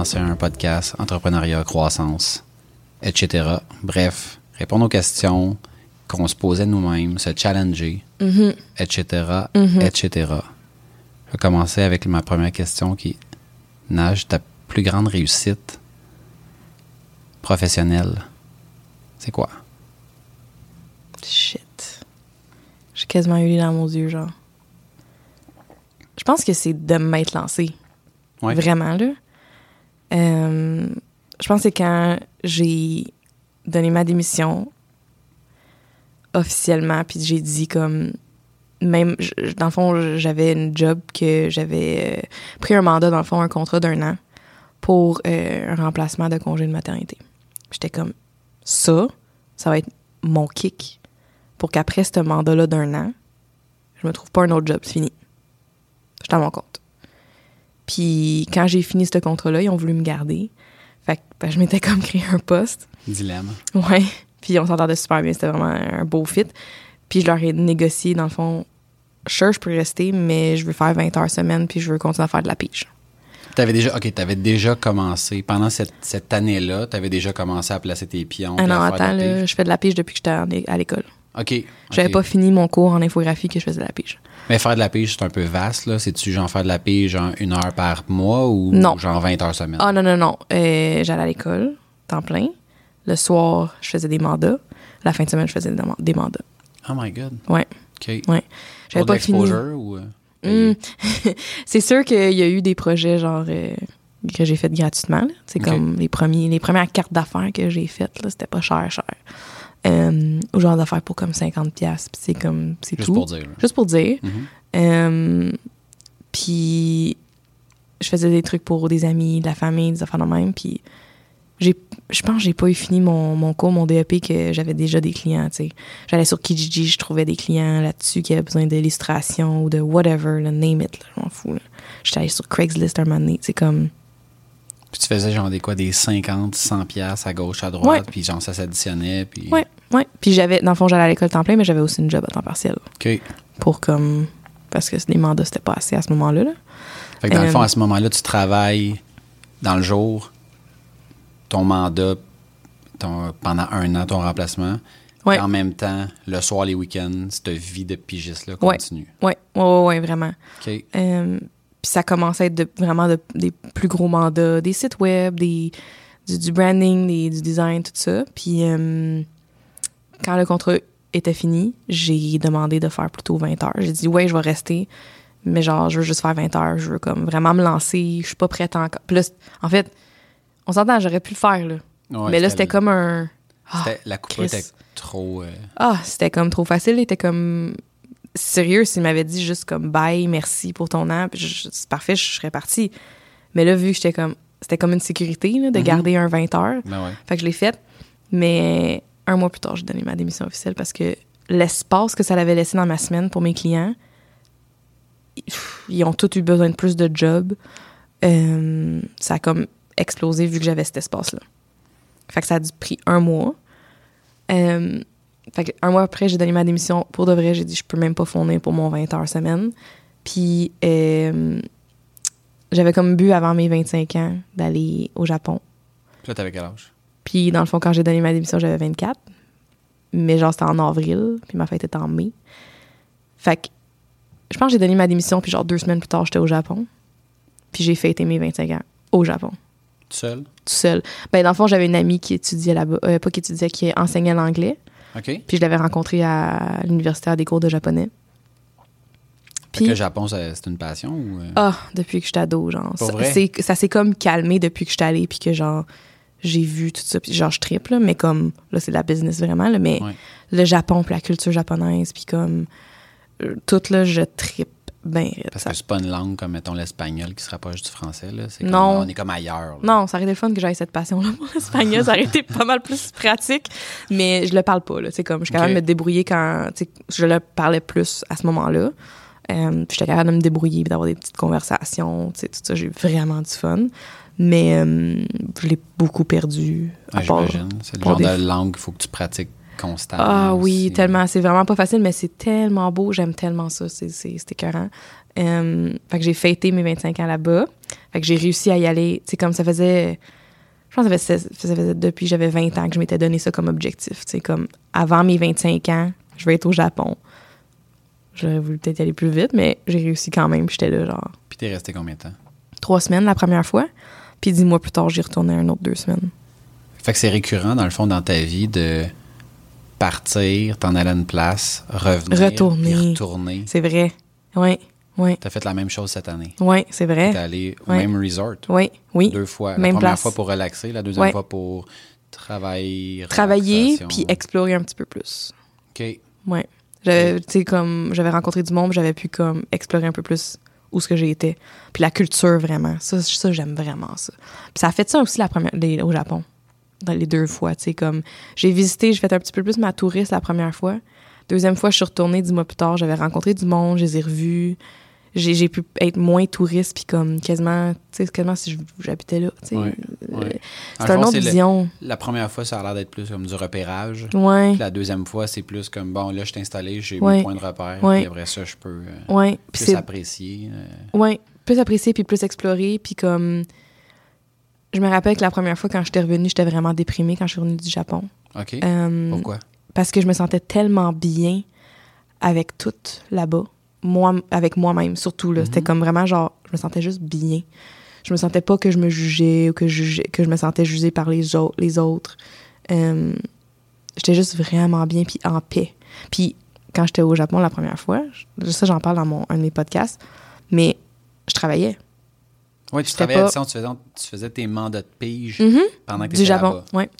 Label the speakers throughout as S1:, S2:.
S1: lancer un podcast, entrepreneuriat, croissance, etc. Bref, répondre aux questions qu'on se posait nous-mêmes, se challenger, etc., etc. Je vais commencer avec ma première question qui est Nage, ta plus grande réussite professionnelle, c'est quoi?
S2: Shit. J'ai quasiment eu les larmes aux yeux, genre. Je pense que c'est de m'être lancé.
S1: Ouais.
S2: Vraiment, là. Euh, je pense que c'est quand j'ai donné ma démission officiellement, puis j'ai dit comme. Même, dans le fond, j'avais une job que j'avais euh, pris un mandat, dans le fond, un contrat d'un an pour euh, un remplacement de congé de maternité. J'étais comme, ça, ça va être mon kick pour qu'après ce mandat-là d'un an, je me trouve pas un autre job, c'est fini. J'étais à mon compte. Puis quand j'ai fini ce contrat-là, ils ont voulu me garder. Fait que ben, je m'étais comme créé un poste.
S1: Dilemme.
S2: Ouais. Puis on s'entendait super bien, c'était vraiment un beau fit. Puis je leur ai négocié, dans le fond, sure, je peux rester, mais je veux faire 20 heures semaine, puis je veux continuer à faire de la pige.
S1: T'avais déjà, ok, t'avais déjà commencé, pendant cette, cette année-là, t'avais déjà commencé à placer tes pions.
S2: Ah non, attends, là, je fais de la pige depuis que j'étais à l'école.
S1: OK.
S2: J'avais pas fini mon cours en infographie que je faisais de la pige.
S1: Mais faire de la pige, c'est un peu vaste, là. C'est-tu genre faire de la pige, genre une heure par mois ou
S2: Non.
S1: genre 20 heures semaine?
S2: Ah non, non, non. Euh, J'allais à l'école, temps plein. Le soir, je faisais des mandats. La fin de semaine, je faisais des, mandats.
S1: Oh my God.
S2: Ouais,
S1: OK.
S2: ouais. J'avais
S1: de
S2: pas fini.
S1: ou... euh,
S2: Hmm. c'est sûr qu'il y a eu des projets genre euh, que j'ai fait gratuitement. C'est comme les premiers, les premières cartes d'affaires que j'ai faites là, c'était pas cher, cher. Euh, au genre d'affaires pour comme 50 pièces, puis c'est comme c'est
S1: Juste
S2: tout.
S1: pour dire.
S2: Juste pour dire. Euh, puis je faisais des trucs pour des amis, de la famille, des affaires de même. Puis j'ai, je pense que j'ai pas eu fini mon, mon cours, mon DEP, que j'avais déjà des clients. tu sais. J'allais sur Kijiji, je trouvais des clients là-dessus qui avaient besoin d'illustrations ou de whatever, le name it, là, je m'en fous. J'étais allée sur Craigslist un moment donné, c'est comme...
S1: Puis tu faisais genre des quoi, des 50, 100 piastres à gauche, à droite,
S2: Ouais.
S1: puis genre ça s'additionnait, puis...
S2: Ouais, ouais. Puis j'avais, dans le fond, j'allais à l'école temps plein, mais j'avais aussi une job à temps partiel
S1: OK.
S2: pour comme... Parce que les mandats, c'était pas assez à ce moment-là. là.
S1: Fait que dans le
S2: Euh,
S1: fond, à ce moment-là, tu travailles dans le jour, ton mandat, ton, pendant un an, ton remplacement.
S2: Ouais.
S1: Et en même temps, le soir, les week-ends, cette vie de pigiste-là continue.
S2: Ouais, ouais, ouais, ouais, vraiment.
S1: OK.
S2: Euh, puis ça commençait à être de- vraiment de- des plus gros mandats, des sites web, des, du, du branding, des- du design, tout ça. Puis euh, quand le contrat était fini, j'ai demandé de faire plutôt 20 heures. J'ai dit, ouais, je vais rester, mais genre, je veux juste faire 20 heures. Je veux comme vraiment me lancer. Je suis pas prête encore. Puis là, en fait, on s'entend, j'aurais pu le faire, là.
S1: Ouais,
S2: mais là, c'était comme un. Ah,
S1: c'était- la coupe était trop... euh,
S2: ah, c'était comme trop facile. Il était comme. Sérieux, s'il m'avait dit juste comme bye, merci pour ton an, c'est parfait, je serais partie. Mais là, vu que j'étais comme. C'était comme une sécurité, là, de
S1: Mhm.
S2: garder un 20 heures.
S1: ben ouais.
S2: Fait que je l'ai faite. Mais un mois plus tard, j'ai donné ma démission officielle parce que l'espace que ça l'avait laissé dans ma semaine pour mes clients, ils ont tous eu besoin de plus de jobs. Euh, ça a comme explosé vu que j'avais cet espace-là. Fait que ça a dû pris un mois. Euh, fait que un mois après, j'ai donné ma démission. Pour de vrai, j'ai dit je peux même pas fournir pour mon 20 heures semaine. Puis euh, j'avais comme bu avant mes 25 ans d'aller au Japon.
S1: Puis là, t'avais quel âge?
S2: Puis dans le fond, quand j'ai donné ma démission, j'avais 24. Mais genre, c'était en avril, puis ma fête était en mai. Fait que je pense que j'ai donné ma démission, puis genre deux semaines plus tard, j'étais au Japon. Puis j'ai fêté mes 25 ans au Japon,
S1: Tout seul?
S2: tout seul. Ben dans le fond, j'avais une amie qui étudiait là-bas, euh, pas qui étudiait, qui enseignait l'anglais.
S1: OK.
S2: Puis je l'avais rencontrée à l'université à des cours de japonais. Puis,
S1: que le Japon, c'est une passion ou... euh?
S2: ah, depuis que j'étais ado, genre. Ça,
S1: vrai?
S2: c'est- ça s'est comme calmé depuis que j'étais allée, puis que genre, j'ai vu tout ça, puis genre, je triple, mais comme, là, c'est de la business vraiment, là, mais
S1: Ouais.
S2: le Japon, puis la culture japonaise, puis comme, euh, tout, là, je bien.
S1: Parce que c'est pas une langue comme, mettons, l'espagnol qui se rapproche du français, là. Comme-
S2: Non.
S1: on est comme ailleurs. là.
S2: Non, ça aurait été le fun que j'aille cette passion-là l'espagnol. Ça aurait été pas mal plus pratique, mais je le parle pas. Là. Comme, je suis capable
S1: Ok.
S2: de me débrouiller quand je le parlais plus à ce moment-là. Euh, j'étais capable de me débrouiller, d'avoir des petites conversations. Tout ça, j'ai vraiment du fun. Mais euh, je l'ai beaucoup perdu.
S1: Ouais, j'imagine. C'est le genre
S2: des-
S1: de langue qu'il faut que tu pratiques constamment.
S2: Ah oui,
S1: aussi.
S2: tellement. C'est vraiment pas facile, mais c'est tellement beau. J'aime tellement ça. C'est, c'est, c'est écœurant. Euh, fait que j'ai fêté mes 25 ans là-bas. Fait que j'ai réussi à y aller. Sais, comme ça faisait. Je pense que ça faisait, ça faisait depuis que j'avais 20 ans que je m'étais donné ça comme objectif. Sais, comme avant mes 25 ans, je vais être au Japon. J'aurais voulu peut-être y aller plus vite, mais j'ai réussi quand même. Puis j'étais là, genre,
S1: Puis t'es resté combien de temps?
S2: trois semaines la première fois. Puis dix mois plus tard, j'y retournais un autre deux semaines.
S1: Fait que c'est récurrent, dans le fond, dans ta vie de partir, t'en aller à une place, revenir,
S2: Retourner.
S1: retourner.
S2: C'est vrai. Oui, oui,
S1: T'as fait la même chose cette année.
S2: oui, c'est
S1: T'es
S2: vrai.
S1: allé au même resort.
S2: Oui, oui.
S1: Deux fois. La
S2: Même
S1: première
S2: place.
S1: fois pour relaxer, la deuxième fois pour travailler.
S2: Travailler, puis explorer un petit peu plus.
S1: OK.
S2: Ouais. J'avais, tu sais, comme, j'avais rencontré du monde, j'avais pu, comme, explorer un peu plus où ce que j'ai été. Puis la culture, vraiment. Ça, ça j'aime vraiment ça. Puis ça a fait ça aussi la première, les- au Japon. Dans les deux fois, tu sais, comme, j'ai visité, j'ai fait un petit peu plus ma touriste la première fois. Deuxième fois, je suis retournée dix mois plus tard, j'avais rencontré du monde, je les ai revus. J'ai, j'ai pu être moins touriste, puis comme, quasiment, tu sais, quasiment si j'habitais là, tu sais.
S1: Ouais, ouais. Dans
S2: C'est une autre
S1: le-
S2: vision.
S1: La première fois, ça a l'air d'être plus comme du repérage.
S2: Ouais.
S1: Puis la deuxième fois, c'est plus comme bon, là, je suis installé, j'ai mes points de repère. Puis après ça, je peux euh, plus apprécier. euh.
S2: Ouais, plus apprécier puis plus explorer puis comme je me rappelle que la première fois quand j'étais revenue, j'étais vraiment déprimée quand je suis revenue du Japon.
S1: OK.
S2: Euh,
S1: Pourquoi?
S2: Parce que je me sentais tellement bien avec tout là-bas, moi avec moi-même surtout là, c'était comme vraiment genre je me sentais juste bien. Je me sentais pas que je me jugeais ou que je jugeais- que je me sentais jugée par les autres les autres. Euh, j'étais juste vraiment bien puis en paix. Puis quand j'étais au Japon la première fois, ça j'en parle dans mon un de mes podcasts, mais je travaillais.
S1: Oui, tu travaillais à
S2: pas-
S1: distance, tu faisais, tu faisais tes mandats de pige
S2: Mhm.
S1: pendant que tu
S2: Du
S1: étais
S2: Japon,
S1: là-bas.
S2: ouais.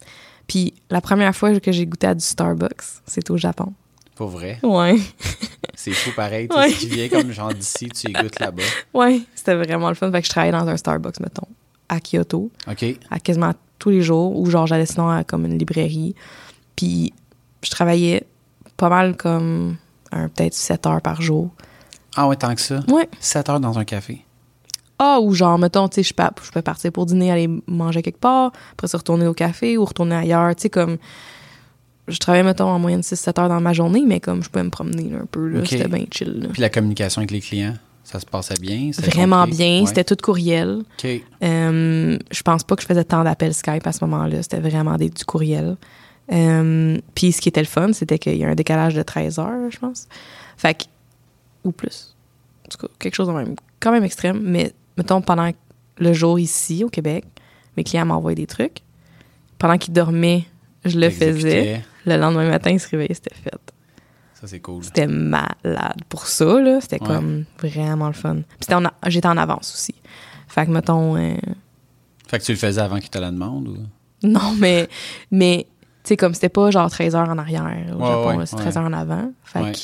S2: Puis la première fois que j'ai goûté à du Starbucks, c'était au Japon.
S1: Pour vrai?
S2: Ouais.
S1: C'est fou pareil. Tu
S2: Ouais.
S1: Vient comme genre d'ici, tu y goûtes là-bas.
S2: Ouais, c'était vraiment le fun. Fait que je travaillais dans un Starbucks, mettons, à Kyoto,
S1: OK.
S2: à quasiment tous les jours, ou genre j'allais sinon à comme une librairie. Puis je travaillais pas mal comme un peut-être 7 heures par jour.
S1: Ah ouais, tant que ça?
S2: Ouais.
S1: 7 heures dans un café.
S2: Ah, ou genre, mettons, tu sais, je peux, je peux partir pour dîner, aller manger quelque part, après se retourner au café ou retourner ailleurs. Tu sais, comme. Je travaillais, mettons, en moyenne 6-7 heures dans ma journée, mais comme je pouvais me promener là, un peu, là, c'était bien chill. là.
S1: Puis la communication avec les clients, ça se passait bien.
S2: Vraiment
S1: compris?
S2: bien,
S1: Ouais.
S2: c'était tout courriel. Euh, je pense pas que je faisais tant d'appels Skype à ce moment-là. C'était vraiment des, du courriel. Euh, Puis ce qui était le fun, c'était qu'il y a un décalage de 13 heures, je pense. Fait que, ou plus. En tout cas, quelque chose de même, quand même extrême. Mais mettons, pendant le jour ici, au Québec, mes clients m'envoyaient des trucs. Pendant qu'ils dormaient, je le faisais. Le lendemain matin, ils se réveillaient, c'était fait.
S1: Ça, c'est cool.
S2: C'était malade. Pour ça, là, c'était
S1: Ouais.
S2: comme vraiment le fun. Puis c'était en a- j'étais en avance aussi. Fait que, mettons, euh,
S1: Fait que tu le faisais avant qu'ils te la demandent ou?
S2: Non, mais, mais tu sais, comme c'était pas genre 13 heures en arrière au
S1: Ouais,
S2: Japon,
S1: ouais,
S2: c'est
S1: ouais.
S2: 13 heures en avant. Fait que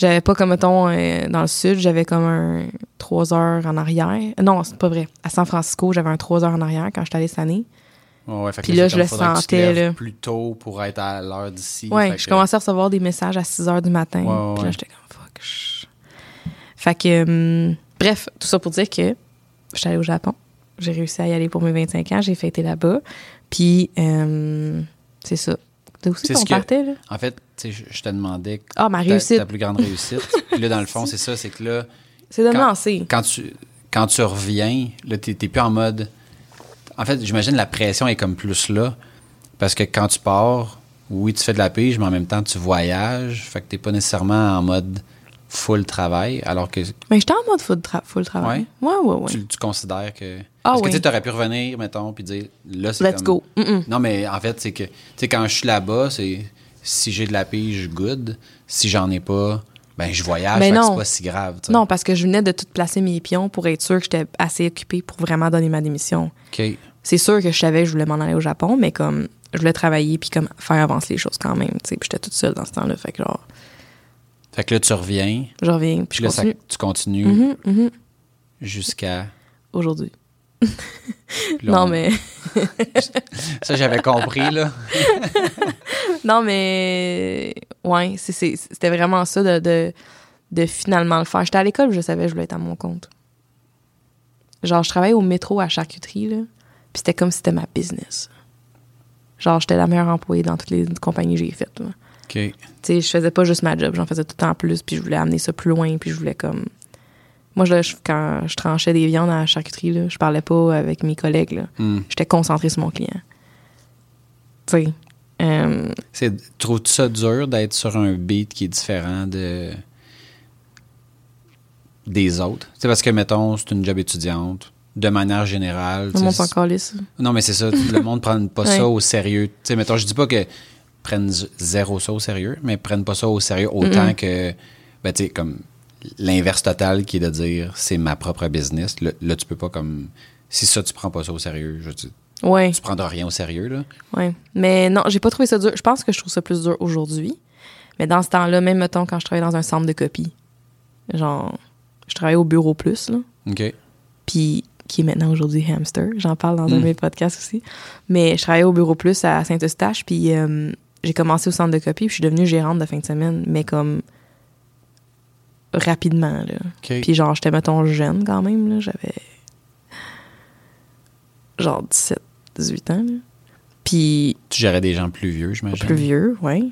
S2: j'avais pas comme, mettons, euh, dans le sud, j'avais comme un 3 heures en arrière. Non, c'est pas vrai. À San Francisco, j'avais un 3 heures en arrière quand j'étais allée cette année.
S1: Ouais, ouais, fait que
S2: Puis là, je le sentais, là.
S1: plus tôt pour être à l'heure d'ici.
S2: Ouais,
S1: Fait
S2: je
S1: que-
S2: commençais à recevoir des messages à 6 heures du matin.
S1: Ouais, ouais,
S2: Puis là, j'étais comme, fuck. je- Fait que, hum, bref, tout ça pour dire que je suis allée au Japon. J'ai réussi à y aller pour mes 25 ans. J'ai fêté là-bas. Puis, hum, c'est ça. T'as aussi
S1: C'est
S2: qu'on partait, là?
S1: En fait, je, je te demandais
S2: Ah, ma
S1: ta, ta plus grande réussite. Puis là, dans le fond, c'est ça, c'est que là,
S2: C'est de
S1: Quand-
S2: lancer.
S1: quand tu, quand tu reviens, là, t'es t'es plus en mode. En fait, j'imagine la pression est comme plus là. Parce que quand tu pars, oui, tu fais de la pige, mais en même temps, tu voyages. Fait que t'es pas nécessairement en mode full travail. Alors que
S2: Mais j'étais en mode full, tra- full travail. Ouais, ouais, ouais.
S1: tu, tu considères que.
S2: Ah
S1: Parce que
S2: oui.
S1: tu aurais pu revenir, mettons, puis dire là, c'est.
S2: Let's
S1: comme-
S2: go. Mm-mm.
S1: Non, mais en fait, c'est que, tu sais, quand je suis là-bas, c'est si j'ai de la pige, good. Si j'en ai pas, ben, je voyage,
S2: Mais non.
S1: c'est pas si grave.
S2: Non, parce que je venais de tout placer mes pions pour être sûre que j'étais assez occupée pour vraiment donner ma démission.
S1: OK.
S2: C'est sûr que je savais que je voulais m'en aller au Japon, mais comme je voulais travailler puis comme faire avancer les choses quand même, tu sais. Puis j'étais toute seule dans ce temps-là, fait que genre,
S1: Fait que là, tu reviens,
S2: je reviens puis je
S1: là, ça- tu continues
S2: Mhm, mhm.
S1: jusqu'à.
S2: Aujourd'hui. Non,
S1: on-
S2: mais...
S1: Ça, j'avais compris, là.
S2: non, mais... Ouais, c'était vraiment ça de, de, de finalement le faire. J'étais à l'école, je savais que je voulais être à mon compte. Genre, je travaillais au métro à charcuterie, là. Puis c'était comme si c'était ma business. Genre, j'étais la meilleure employée dans toutes les compagnies que j'ai faites, là.
S1: OK.
S2: tu sais, je faisais pas juste ma job, j'en faisais tout le temps plus, puis je voulais amener ça plus loin, puis je voulais comme. Moi, je- quand je tranchais des viandes à la charcuterie, là, je parlais pas avec mes collègues. là.
S1: Hmm.
S2: J'étais concentrée sur mon client. Tu sais. Euh,
S1: C'est, ça dur d'être sur un beat qui est différent de des autres? C'est parce que, mettons, c'est une job étudiante. De manière générale.
S2: le monde s'en calisse.
S1: Non, mais c'est ça. Le monde ne prend pas
S2: Ouais.
S1: ça au sérieux. Sais, mettons, je dis pas que prennent zéro ça au sérieux, mais prennent pas ça au sérieux autant que, ben, tu sais, comme l'inverse total qui est de dire c'est ma propre business. Là, là, tu peux pas comme. Si ça, tu prends pas ça au sérieux, je
S2: Ouais.
S1: tu prendras rien au sérieux, là.
S2: Ouais. Mais non, j'ai pas trouvé ça dur. Je pense que je trouve ça plus dur aujourd'hui. Mais dans ce temps-là, même mettons quand je travaillais dans un centre de copie, genre, je travaillais au bureau plus, là.
S1: OK.
S2: Puis qui est maintenant aujourd'hui Hamster. J'en parle dans un de mes podcasts aussi. Mais je travaillais au bureau plus à Saint-Eustache. Puis euh, j'ai commencé au centre de copie. Puis je suis devenue gérante de fin de semaine. Mais comme rapidement, là.
S1: OK.
S2: Puis genre, j'étais, mettons, jeune quand même, là. J'avais genre 17, 18 ans, là. Puis
S1: tu gérais des gens plus vieux, j'imagine.
S2: plus vieux, ouais.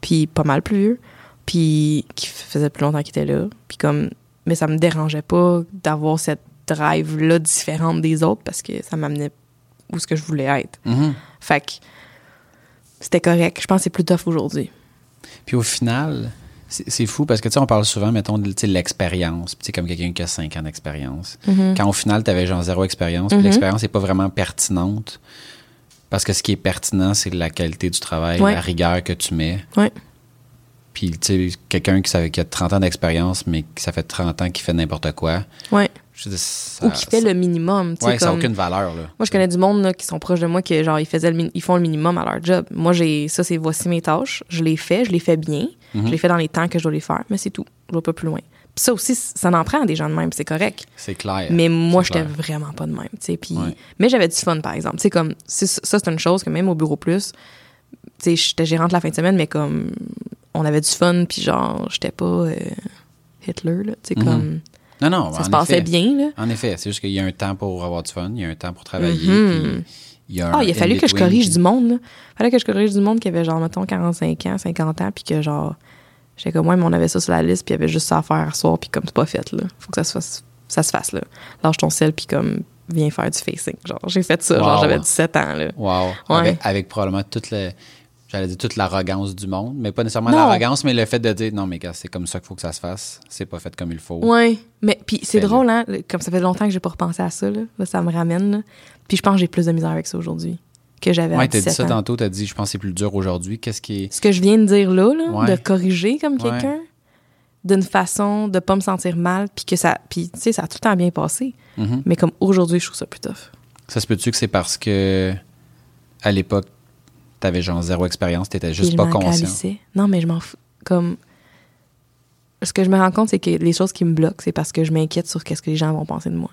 S2: Puis pas mal plus vieux. Puis qui faisait plus longtemps qu'il était là. Puis comme... Mais ça me dérangeait pas d'avoir cette drive-là différente des autres parce que ça m'amenait où ce que je voulais être.
S1: Mhm.
S2: Fait que c'était correct. Je pense que c'est plus tough aujourd'hui.
S1: Puis au final, c'est fou parce que, tu sais, on parle souvent, mettons, de l'expérience. Tu sais, comme quelqu'un qui a 5 ans d'expérience. Quand au final, tu avais genre zéro expérience,
S2: Mhm.
S1: l'expérience n'est pas vraiment pertinente. Parce que ce qui est pertinent, c'est la qualité du travail,
S2: Ouais.
S1: la rigueur que tu mets.
S2: Ouais.
S1: Puis, tu sais, quelqu'un qui, qui a 30 ans d'expérience, mais qui ça fait 30 ans qu'il fait n'importe quoi.
S2: Ouais.
S1: Je dis, ça-
S2: Ou qui fait
S1: ça-
S2: le minimum. tu sais,
S1: Ouais, ça n'a
S2: comme-
S1: aucune valeur, là.
S2: Moi, je connais du monde là, qui sont proches de moi qui genre ils faisaient le ils font le minimum à leur job. Moi, j'ai ça c'est voici mes tâches, je les fais, je les fais bien,
S1: Mhm.
S2: je les fais dans les temps que je dois les faire, mais c'est tout. Je vais pas plus loin. Puis ça aussi ça en prend à des gens de même, c'est correct.
S1: C'est clair.
S2: Mais moi, j'étais vraiment pas de même, tu sais. Puis,
S1: Ouais.
S2: mais j'avais du fun, par exemple. Tu sais, comme, ça, c'est une chose que même au bureau plus, tu sais, j'étais gérante la fin de semaine, mais comme, on avait du fun, puis genre, j'étais pas euh, Hitler, là. Tu sais,
S1: Mhm.
S2: comme,
S1: Non, non,
S2: ça
S1: en
S2: se passait
S1: effet.
S2: bien, là.
S1: En effet, c'est juste qu'il y a un temps pour avoir du fun, il y a un temps pour travailler, puis il y a
S2: Ah, il a fallu que je corrige du monde, là. fallait que je corrige du monde qui avait, genre, mettons, 45 ans, 50 ans, puis que, genre, j'étais comme, ouais, mais on avait ça sur la liste, puis il y avait juste ça à faire à soir, puis comme c'est pas fait, là. Faut que ça se fasse, ça se fasse, là. Lâche ton sel, puis comme, viens faire du facing. Genre, j'ai fait ça, genre, j'avais 17 ans, là.
S1: Wow.
S2: Ouais.
S1: Avec, avec probablement toute le, j'allais dire toute l'arrogance du monde, mais pas nécessairement l'arrogance, mais le fait de dire non, mais gars, c'est comme ça qu'il faut que ça se fasse. C'est pas fait comme il faut.
S2: Ouais, mais puis c'est drôle, hein, comme ça fait longtemps que j'ai pas repensé à ça, là, Là, ça me ramène, là. Puis je pense que j'ai plus de misère avec ça aujourd'hui que j'avais
S1: Ouais, t'as dit
S2: 17
S1: ça
S2: ans.
S1: tantôt, t'as dit, je pense que c'est plus dur aujourd'hui. Qu'est-ce qui est.
S2: Ce que je viens de dire là, là
S1: Ouais.
S2: de corriger comme
S1: Ouais.
S2: quelqu'un, d'une façon de pas me sentir mal, puis que ça, puis tu sais, ça a tout le temps bien passé.
S1: Mhm.
S2: Mais comme aujourd'hui, je trouve ça plus tough.
S1: Ça se peut-tu que c'est parce que à l'époque, t'avais genre zéro expérience, t'étais juste pas conscient.
S2: Non, mais je m'en fous. Comme ce que je me rends compte, c'est que les choses qui me bloquent, c'est parce que je m'inquiète sur qu'est-ce que les gens vont penser de moi.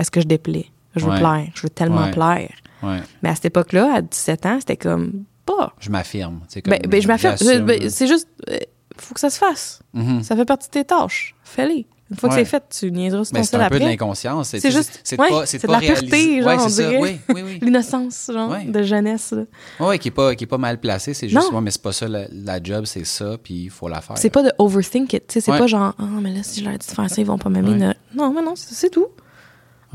S2: Est-ce que je déplais? Je veux
S1: Ouais.
S2: plaire. Je veux tellement
S1: Ouais.
S2: plaire.
S1: Ouais.
S2: Mais à cette époque-là, à 17 ans, c'était comme pas.
S1: Je m'affirme.
S2: Ben, ben, je m'affirme. Ben, C'est juste, euh, faut que ça se fasse.
S1: Mhm.
S2: Ça fait partie de tes tâches. Fais-les. Une fois
S1: Ouais.
S2: que c'est fait, tu niaiseras sur
S1: Mais
S2: ton
S1: c'est un peu de l'inconscience.
S2: C'est juste-
S1: c'est de
S2: ouais,
S1: pas, c'est de pas
S2: la pureté, genre,
S1: Ouais,
S2: on dirait.
S1: Oui, oui, oui.
S2: L'innocence, genre, de jeunesse.
S1: Ouais, qui est pas, qui est pas mal placé. C'est juste, mais c'est pas ça la, la job, c'est ça, puis il faut la faire.
S2: C'est pas de overthink it. tu sais, C'est pas genre, ah, mais là, si je leur dis de faire ça, ils vont pas m'aimer. Non, mais non, c'est tout.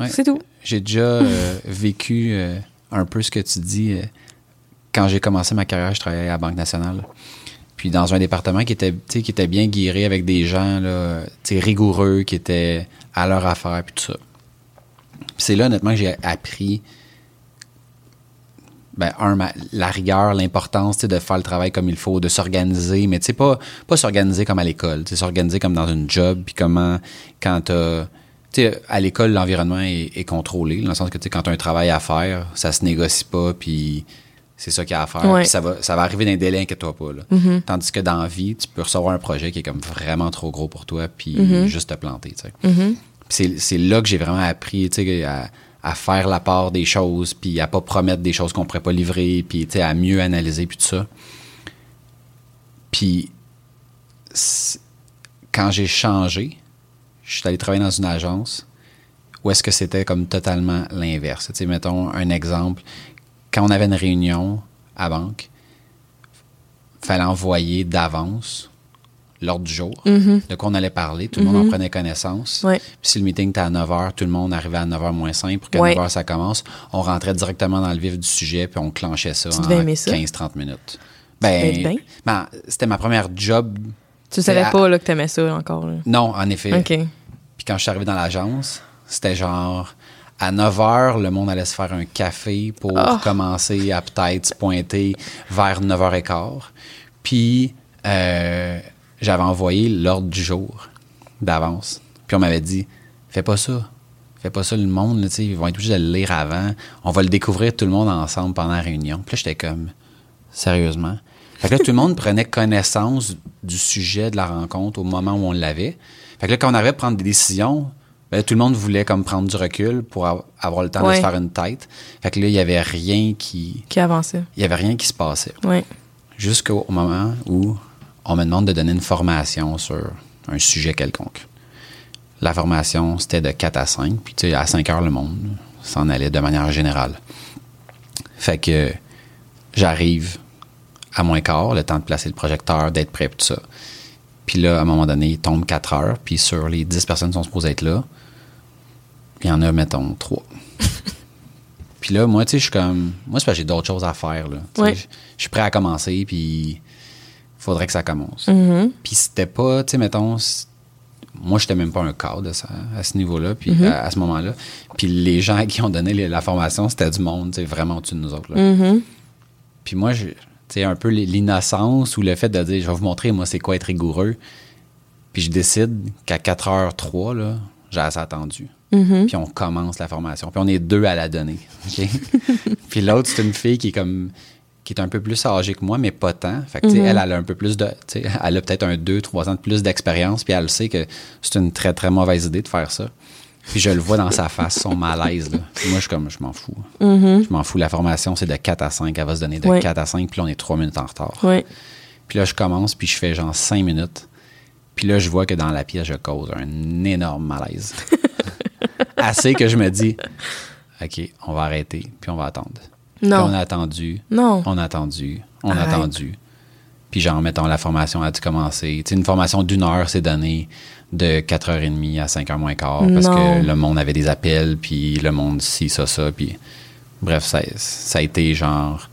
S2: C'est tout.
S1: J'ai déjà euh, vécu euh, un peu ce que tu dis. euh, quand j'ai commencé ma carrière, je travaillais à la Banque nationale. Puis dans un département qui était, qui était bien guéri avec des gens là, rigoureux, qui étaient à leur affaire, puis tout ça. C'est là, honnêtement, que j'ai appris ben, un, la rigueur, l'importance de faire le travail comme il faut, de s'organiser, mais pas, pas s'organiser comme à l'école, s'organiser comme dans une job, puis comment, quand t'as- tu à l'école, l'environnement est, est contrôlé, dans le sens que, tu sais, quand tu as un travail à faire, ça se négocie pas, puis c'est ça qu'il y a à faire,
S2: Ouais.
S1: puis ça va, ça va arriver dans un délai, inquiète-toi pas, là. Tandis que dans la vie, tu peux recevoir un projet qui est comme vraiment trop gros pour toi, puis juste te planter, tu sais.
S2: Mhm.
S1: Puis c'est c'est là que j'ai vraiment appris tu sais, à, à faire la part des choses, puis à pas promettre des choses qu'on pourrait pas livrer, puis tu sais, à mieux analyser, puis tout ça. Puis quand j'ai changé, je suis allé travailler dans une agence où est-ce que c'était comme totalement l'inverse. Tu sais, mettons un exemple. Quand on avait une réunion à banque, fallait envoyer d'avance l'ordre du jour, de quoi on allait parler. Tout le monde en prenait connaissance.
S2: Ouais.
S1: Puis si le meeting était à 9 h, tout le monde arrivait à 9 h moins 5 pour qu'à
S2: Ouais.
S1: 9 h ça commence. On rentrait directement dans le vif du sujet puis on clenchait ça
S2: Tu
S1: en
S2: devais aimer ça?
S1: 15-30 minutes. Ben, ben, c'était ma première job.
S2: Tu savais
S1: à-
S2: pas là, que t'aimais ça encore. là?
S1: Non, en effet. Puis quand je suis arrivé dans l'agence, c'était genre à 9 h, le monde allait se faire un café pour
S2: Oh.
S1: commencer à peut-être se pointer vers 9 h 15. Puis euh, j'avais envoyé l'ordre du jour d'avance. Puis on m'avait dit fais pas ça. Fais pas ça, le monde, là, tu sais, ils vont être obligés de le lire avant. On va le découvrir tout le monde ensemble pendant la réunion. Puis là, j'étais comme sérieusement? Fait que là, tout le monde prenait connaissance du sujet de la rencontre au moment où on l'avait. Fait que là, quand on arrivait à prendre des décisions, ben, tout le monde voulait comme prendre du recul pour av- avoir le temps de se faire une tête. Fait que là, il y avait rien qui,
S2: Qui avançait.
S1: il y avait rien qui se passait.
S2: Ouais.
S1: Jusqu'au moment où on me demande de donner une formation sur un sujet quelconque. La formation, c'était de 4 à 5. Puis, tu sais, à 5 heures, le monde s'en allait de manière générale. Fait que j'arrive à moins quart, le temps de placer le projecteur, d'être prêt, tout ça. Puis là, à un moment donné, il tombe 4 heures. Puis sur les 10 personnes qui sont supposées être là, il y en a, mettons, 3. Puis là, moi, tu sais, je suis comme. Moi, c'est parce que j'ai d'autres choses à faire, là.
S2: Ouais.
S1: Je suis prêt à commencer, puis il faudrait que ça commence.
S2: Mhm.
S1: Puis c'était pas, tu sais, mettons, moi, j'étais même pas un cadre à, ce- à ce niveau-là, puis
S2: Mhm.
S1: à, à ce moment-là. Puis les gens qui ont donné les- la formation, c'était du monde, tu sais, vraiment au-dessus de nous autres. là.
S2: Mhm.
S1: Puis moi, tu sais, un peu l'innocence ou le fait de dire, je vais vous montrer, moi, c'est quoi être rigoureux. Puis je décide qu'à 4h03, là, j'ai assez attendu.
S2: Mhm.
S1: Puis on commence la formation. Puis on est deux à la donner. OK? puis l'autre, c'est une fille qui est comme qui est un peu plus âgée que moi, mais pas tant. Fait que, sais, elle, elle a un peu plus de. Elle a peut-être un 2, 3 ans de plus d'expérience, puis elle sait que c'est une très, très mauvaise idée de faire ça. Puis je le vois dans sa face, son malaise. Là. Puis moi, je suis comme, je m'en fous. Je m'en fous. La formation, c'est de 4 à 5. Elle va se donner de
S2: Ouais.
S1: 4 à 5, puis on est 3 minutes en retard.
S2: Ouais.
S1: Puis là, je commence, puis je fais genre 5 minutes. Puis là, je vois que dans la pièce, je cause un énorme malaise. Assez que je me dis, OK, on va arrêter, puis on va attendre. Puis
S2: Non.
S1: on a attendu,
S2: Non.
S1: on a attendu, on a attendu. Puis genre, mettons, la formation a dû commencer. Tu sais, une formation d'une heure, c'est donné de 4h30 à 5h moins quart parce
S2: Non.
S1: que le monde avait des appels, puis le monde ci, ça, ça. Puis bref, ça, ça a été genre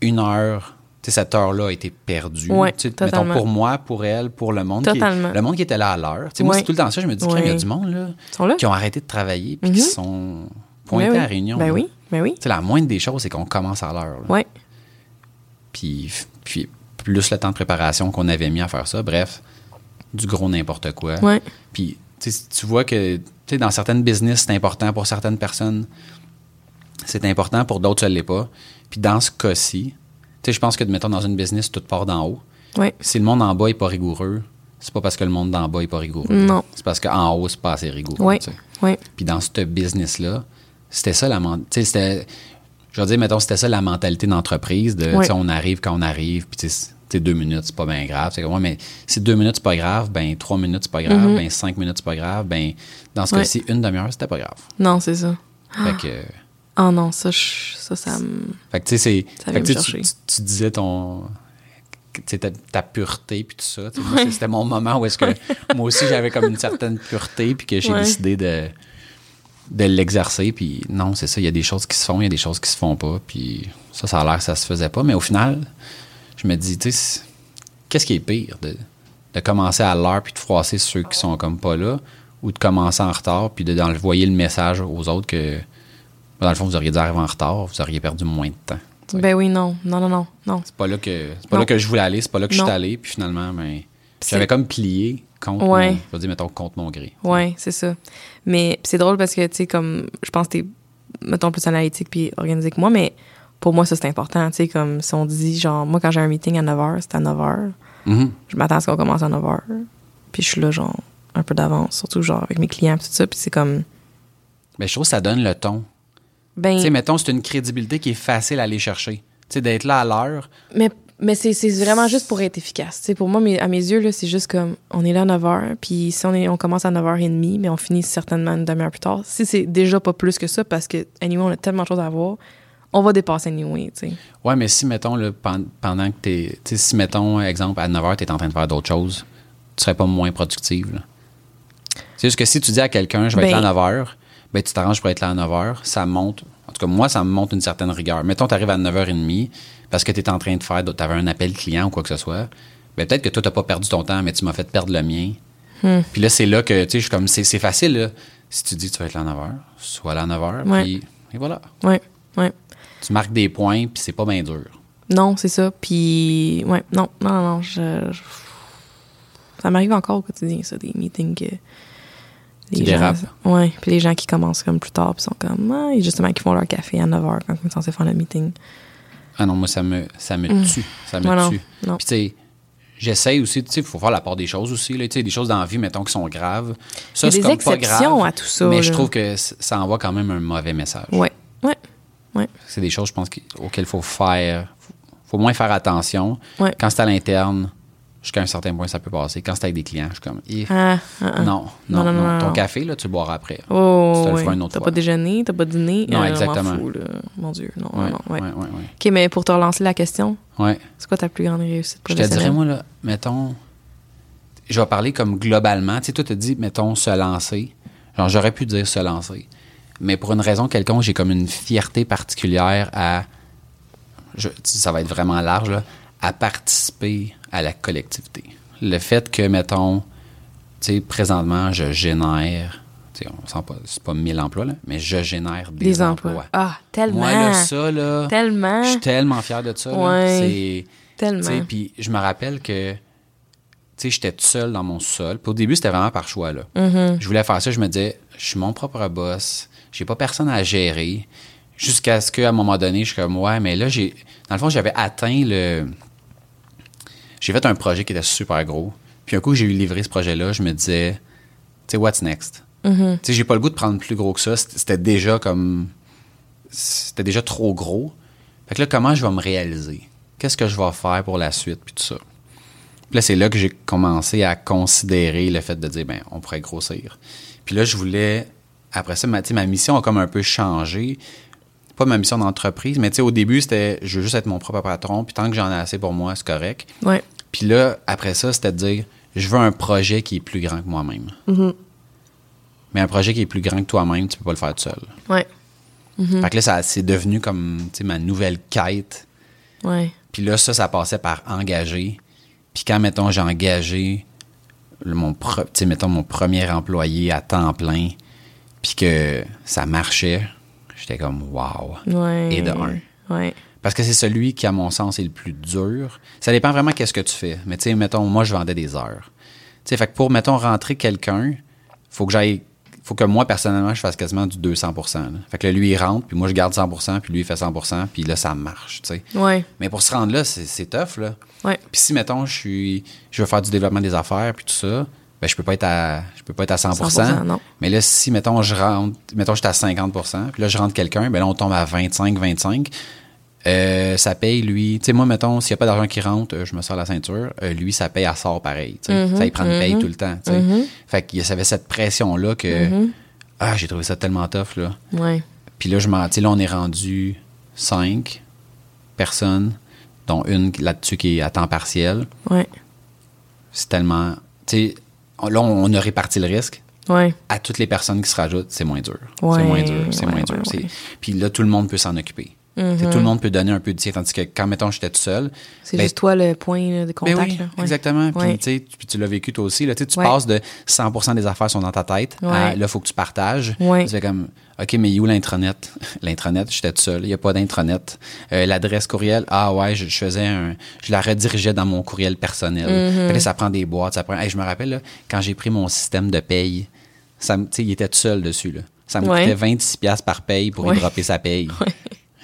S1: une heure. Cette heure-là a été perdue.
S2: Ouais,
S1: mettons, pour moi, pour elle, pour le monde. Qui,
S2: Totalement.
S1: le monde qui était là à l'heure. Tu sais, Moi,
S2: Ouais.
S1: c'est tout le temps ça. Je me dis, qu'il y a
S2: Ouais.
S1: du monde là,
S2: Ils sont là?
S1: qui ont arrêté de travailler puis qui
S2: Mhm.
S1: sont pointés
S2: Ben oui.
S1: à la réunion.
S2: Ben
S1: là.
S2: oui. Ben oui.
S1: Tu sais, la moindre des choses, c'est qu'on commence à l'heure.
S2: Ouais.
S1: Puis, puis plus le temps de préparation qu'on avait mis à faire ça. Bref, du gros n'importe quoi.
S2: Ouais.
S1: Puis tu vois que tu sais, dans certaines business, c'est important pour certaines personnes. C'est important, pour d'autres, ça ne l'est pas. Puis dans ce cas-ci, sais, je pense que, mettons, dans une business, tout part d'en haut. Si le monde en bas n'est pas rigoureux, c'est pas parce que le monde d'en bas n'est pas rigoureux.
S2: Non.
S1: C'est parce qu'en haut, c'est pas assez rigoureux.
S2: Ouais.
S1: Puis dans ce business-là, c'était ça la men- tu sais, c'était je veux dire mettons c'était ça la mentalité d'entreprise de on arrive quand on arrive puis tu deux minutes c'est pas bien grave c'est comme ouais, mais si deux minutes c'est pas grave ben trois minutes c'est pas grave ben cinq minutes c'est pas grave ben dans ce
S2: Mm-hmm.
S1: Cas-ci une demi-heure c'était pas grave
S2: Non, c'est ça.
S1: fait que
S2: Oh non, ça, je- ça, ça me.
S1: fait que tu sais tu disais ton ta, ta pureté puis tout ça c'était mon moment où est-ce que moi aussi j'avais comme une certaine pureté puis que j'ai
S2: Ouais.
S1: décidé de de l'exercer puis non c'est ça il y a des choses qui se font il y a des choses qui se font pas puis ça ça a l'air que ça se faisait pas mais au final je me dis tu sais qu'est-ce qui est pire de, de commencer à l'heure puis de froisser ceux qui sont comme pas là ou de commencer en retard puis de d'envoyer le message aux autres que dans le fond vous auriez dû arriver en retard vous auriez perdu moins de temps.
S2: Ben oui, non. Non, non, non. Non.
S1: c'est pas là que c'est pas
S2: Non.
S1: là que je voulais aller c'est pas là que je suis allé puis finalement ben j'avais comme plié contre
S2: Ouais.
S1: mon, je vais dire mettons contre mon gré
S2: Ouais, c'est ça. Mais c'est drôle parce que, tu sais, comme, je pense que t'es, mettons, plus analytique puis organisé que moi, mais pour moi, ça, c'est important. Tu sais, comme si on dit, genre, moi, quand j'ai un meeting à 9h, c'est à 9h.
S1: Mhm.
S2: Je m'attends à ce qu'on commence à 9h. Puis je suis là, genre, un peu d'avance, surtout, genre, avec mes clients, tout ça. Puis c'est comme,
S1: Ben, je trouve que ça donne le ton
S2: ben,
S1: Tu sais, mettons, c'est une crédibilité qui est facile à aller chercher. Tu sais, d'être là à l'heure.
S2: mais, mais c'est, c'est vraiment juste pour être efficace. Tu sais, pour moi, mes- à mes yeux, là, c'est juste comme, on est là à 9h, puis si on, est, on commence à 9h30, mais on finit certainement une demi-heure plus tard. Si c'est déjà pas plus que ça, parce que, anyway, on a tellement de choses à voir, on va dépasser anyway, tu sais.
S1: Ouais, mais si, mettons, là, pendant que t'es. Tu sais, si, mettons, exemple, à 9 h, t'es en train de faire d'autres choses, tu serais pas moins productive. C'est juste que si tu dis à quelqu'un, je vais être
S2: Ben-
S1: là à 9 h, ben, tu t'arranges pour être là à 9 h, ça monte. En tout cas, moi, ça me montre une certaine rigueur. Mettons, tu arrives à 9h30 parce que tu es en train de faire, tu avais un appel client ou quoi que ce soit. Ben, peut-être que toi, tu pas perdu ton temps, mais tu m'as fait perdre le mien.
S2: Hmm.
S1: Puis là, c'est là que, tu sais, je suis comme, c'est c'est facile, là. Si tu dis, tu vas être là à 9 h, sois là à 9 h,
S2: Ouais.
S1: puis et voilà.
S2: Ouais, ouais.
S1: Tu marques des points, puis c'est pas bien dur.
S2: Non, c'est ça. Puis, ouais, non, non, non, non, je, je- ça m'arrive encore au quotidien, ça, des meetings que. Les gens, ouais, puis les gens qui commencent comme plus tard, puis sont comme, ah, justement, qui font leur café à 9h quand on est censé faire le meeting.
S1: Ah non, moi, ça me, ça me tue. Ça me tue.
S2: non.
S1: Puis, tu sais, j'essaye aussi, tu sais, il faut faire la part des choses aussi. Là, tu sais, des choses dans la vie, mettons, qui sont graves. Ça, c'est comme pas
S2: exceptions
S1: grave,
S2: à tout ça,
S1: Mais je trouve que ça envoie quand même un mauvais message.
S2: Ouais, ouais, ouais.
S1: C'est des choses, je pense, auxquelles il faut faire. faut, faut moins faire attention.
S2: Ouais.
S1: Quand c'est à l'interne, jusqu'à un certain point, ça peut passer. Quand c'est avec des clients, je suis comme, Ih,
S2: Ah, ah, ah.
S1: non, non, non,
S2: non, non,
S1: Ton café, là, tu le boiras après.
S2: Oh,
S1: Tu te le feras une autre
S2: T'as pas déjeuné, t'as pas dîné?
S1: Non,
S2: euh,
S1: exactement.
S2: m'en fous, là. Mon Dieu, non,
S1: Ouais,
S2: non, ouais.
S1: ouais.
S2: OK, mais pour te relancer la question, c'est quoi ta plus grande réussite
S1: Je te dirais, moi, là, mettons, je vais parler comme globalement. Tu sais, toi, tu dis, mettons, se lancer. Genre, j'aurais pu dire se lancer. Mais pour une raison quelconque, j'ai comme une fierté particulière à. je- ça va être vraiment large, là, à participer à la collectivité. Le fait que, mettons, tu sais, présentement, je génère. Tu sais, on sent pas, c'est pas 1000 emplois, là, mais je génère des,
S2: Des
S1: emplois.
S2: emplois. Ah, tellement.
S1: Moi, là, ça, là.
S2: Tellement.
S1: Je suis tellement fier de ça. là.
S2: Ouais.
S1: C'est.
S2: Tellement.
S1: Puis je me rappelle que tu sais, j'étais tout seul dans mon sol. Puis au début, c'était vraiment par choix. Là.
S2: Mm-hmm.
S1: Je voulais faire ça. Je me disais, je suis mon propre boss. J'ai pas personne à gérer. Jusqu'à ce qu'à un moment donné, je suis comme, ouais, mais là, j'ai. Dans le fond, j'avais atteint le. J'ai fait un projet qui était super gros. Puis un coup, j'ai eu livré ce projet-là, je me disais, tu sais, what's next?
S2: Mm-hmm.
S1: Tu sais, j'ai pas le goût de prendre plus gros que ça. C'était déjà comme. C'était déjà trop gros. Fait que là, comment je vais me réaliser? Qu'est-ce que je vais faire pour la suite? Puis tout ça? Puis là, c'est là que j'ai commencé à considérer le fait de dire, ben, on pourrait grossir. Puis là, je voulais. Après ça, ma, ma mission a comme un peu changé. Pas ma mission d'entreprise, mais tu sais, au début, c'était je veux juste être mon propre patron. Puis tant que j'en ai assez pour moi, c'est correct.
S2: Ouais.
S1: Puis là, après ça, c'était de dire, je veux un projet qui est plus grand que moi-même. Mais un projet qui est plus grand que toi-même, tu peux pas le faire tout seul.
S2: Ouais.
S1: Fait que là, ça, c'est devenu comme, ma nouvelle quête.
S2: Ouais.
S1: Puis là, ça, ça passait par engager. Puis quand, mettons, j'ai engagé le- mon, mettons, mon premier employé à temps plein, puis que ça marchait, j'étais comme, wow.
S2: Ouais.
S1: Et de un.
S2: Ouais.
S1: Parce que c'est celui qui, à mon sens, est le plus dur. Ça dépend vraiment qu'est-ce que tu fais. Mais tu sais, mettons, moi, je vendais des heures. Tu sais, fait que pour, mettons, rentrer quelqu'un, faut que j'aille. Faut que moi, personnellement, je fasse quasiment du 200 là. Fait que là, lui, il rentre, puis moi, je garde 100% puis lui, il fait 100% puis là, ça marche, tu sais.
S2: Ouais.
S1: Mais pour se rendre là, c'est tough, là.
S2: Ouais.
S1: Puis si, mettons, je suis. Je veux faire du développement des affaires, puis tout ça, ben, je peux pas être à. Je peux pas être à 100,
S2: 100%, non.
S1: Mais là, si, mettons, je rentre. Mettons, j'étais à 50% puis là, je rentre quelqu'un, ben là, on tombe à 25, 25. Euh, ça paye, lui. Tu sais, moi, mettons, s'il n'y a pas d'argent qui rentre, euh, je me sors la ceinture. Euh, lui, ça paye à sort pareil.
S2: Mm-hmm,
S1: Ça, il prend une paye tout le temps. sais. Fait qu'il y avait cette pression-là que.
S2: Mm-hmm.
S1: Ah, j'ai trouvé ça tellement tough, là.
S2: Ouais.
S1: Puis là, je m'en. Là, on est rendu cinq personnes, dont une là-dessus qui est à temps partiel.
S2: Ouais.
S1: C'est tellement. Tu sais, là, on a réparti le risque.
S2: Ouais.
S1: À toutes les personnes qui se rajoutent, c'est moins dur.
S2: Ouais,
S1: c'est moins dur. C'est
S2: ouais,
S1: moins dur. Puis là, tout le monde peut s'en occuper. Sais, Tout le monde peut donner un peu de tien, tandis que quand, mettons, j'étais tout seul.
S2: C'est
S1: ben,
S2: juste toi le point de
S1: ben
S2: contact.
S1: oui,
S2: là. Ouais.
S1: exactement. Puis,
S2: Ouais.
S1: tu l'as vécu toi aussi. Là, Tu
S2: Ouais.
S1: passes de 100% des affaires sont dans ta tête à là, il faut que tu partages. Fais comme, OK, mais où l'intranet? L'intranet, j'étais tout seul. Il n'y a pas d'intranet. Euh, L'adresse courriel, ah ouais, je, je faisais un. Je la redirigeais dans mon courriel personnel.
S2: Mm-hmm.
S1: Là, ça prend des boîtes. Ça prend, Hey, je me rappelle, là, quand j'ai pris mon système de paye, ça, il était tout seul dessus. Là. Ça me coûtait 26$ piastres par paye pour y dropper sa paye.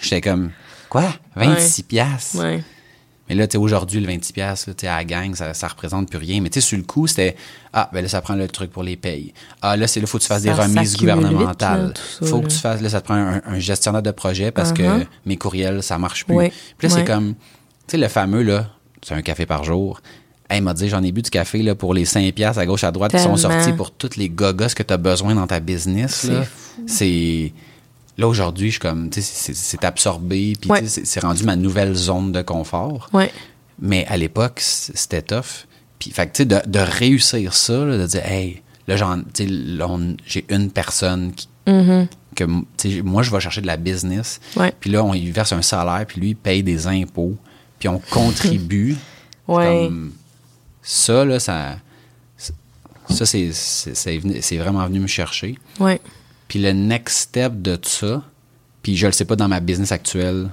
S1: J'étais comme, quoi? 26$? piastres?
S2: Ouais.
S1: Mais là, tu sais, aujourd'hui, le 26$, piastres, tu sais, à la gang, ça, ça représente plus rien. Mais tu sais, sur le coup, c'était Ah, ben là, ça prend le truc pour les payes. Ah, là, c'est là, faut que tu fasses des remises
S2: vite,
S1: gouvernementales.
S2: là, ça,
S1: faut que tu fasses, là, ça te prend un, un gestionnaire de projet parce que
S2: Uh-huh.
S1: mes courriels, ça marche plus.
S2: Ouais.
S1: Puis là, c'est comme, tu sais, le fameux, là, c'est un café par jour. Hey, il m'a dit, j'en ai bu du café là, pour les 5 piastres à gauche, à droite qui sont
S2: Tellement.
S1: sortis pour toutes les gogos que tu as besoin dans ta business.
S2: C'est.
S1: Là, aujourd'hui, je suis comme, tu sais, c'est- absorbé, puis
S2: Ouais.
S1: c'est rendu ma nouvelle zone de confort.
S2: Ouais.
S1: Mais à l'époque, c'était tough. Puis, fait tu sais, de, de réussir ça, là, de dire, hey, là, j'ai une personne qui, que, moi, je vais chercher de la business.
S2: Mm-hmm.
S1: Puis là, on lui verse un salaire, puis lui, il paye des impôts, puis on contribue.
S2: Ouais.
S1: Comme, ça, là, ça, ça, c'est, vraiment venu me chercher.
S2: Ouais.
S1: Puis le next step de ça, puis je le sais pas dans ma business actuelle,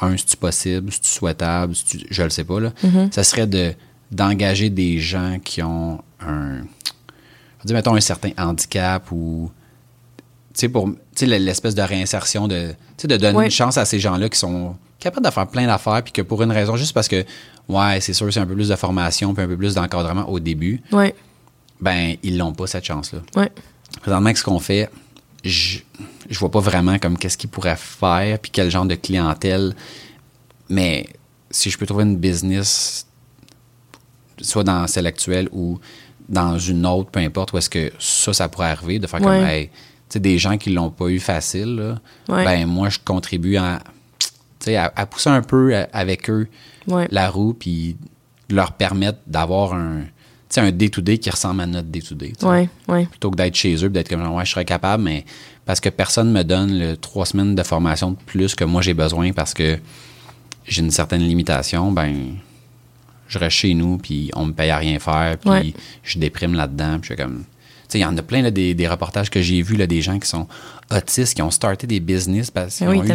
S1: un, c'est-tu possible, c'est-tu souhaitable, c'est-tu- je le sais pas, là. Ça serait de, d'engager des gens qui ont un, je veux dire, mettons, un certain handicap ou, tu sais, pour, tu sais, l'espèce de réinsertion, de, tu sais, de donner une chance à ces gens-là qui sont capables de faire plein d'affaires, puis que pour une raison, juste parce que, ouais, c'est sûr, c'est un peu plus de formation, puis un peu plus d'encadrement au début,
S2: Ouais.
S1: ben, ils l'ont pas, cette chance-là.
S2: Ouais.
S1: Présentement, ce qu'on fait, je, je vois pas vraiment comme qu'est-ce qu'ils pourraient faire, puis quel genre de clientèle. Mais si je peux trouver une business, soit dans celle actuelle ou dans une autre, peu importe, où est-ce que ça, ça pourrait arriver, de faire comme,
S2: Ouais.
S1: hey, tu sais, des gens qui l'ont pas eu facile, là,
S2: Ouais.
S1: ben, moi, je contribue à, à, à pousser un peu à- avec eux
S2: Ouais.
S1: la roue, puis leur permettre d'avoir un, sais, un day-to-day qui ressemble à notre day-to-day. sais
S2: Ouais. Ouais.
S1: plutôt que d'être chez eux, d'être comme ouais, je serais capable, mais parce que personne me donne le trois semaines de formation de plus que moi j'ai besoin parce que j'ai une certaine limitation, ben je reste chez nous, puis on me paye à rien faire, puis
S2: Ouais.
S1: je déprime là-dedans, puis je suis comme. Tu sais, il y en a plein là, des, des reportages que j'ai vus, là, des gens qui sont autistes, qui ont starté des business parce qu'ils
S2: oui,
S1: ont eu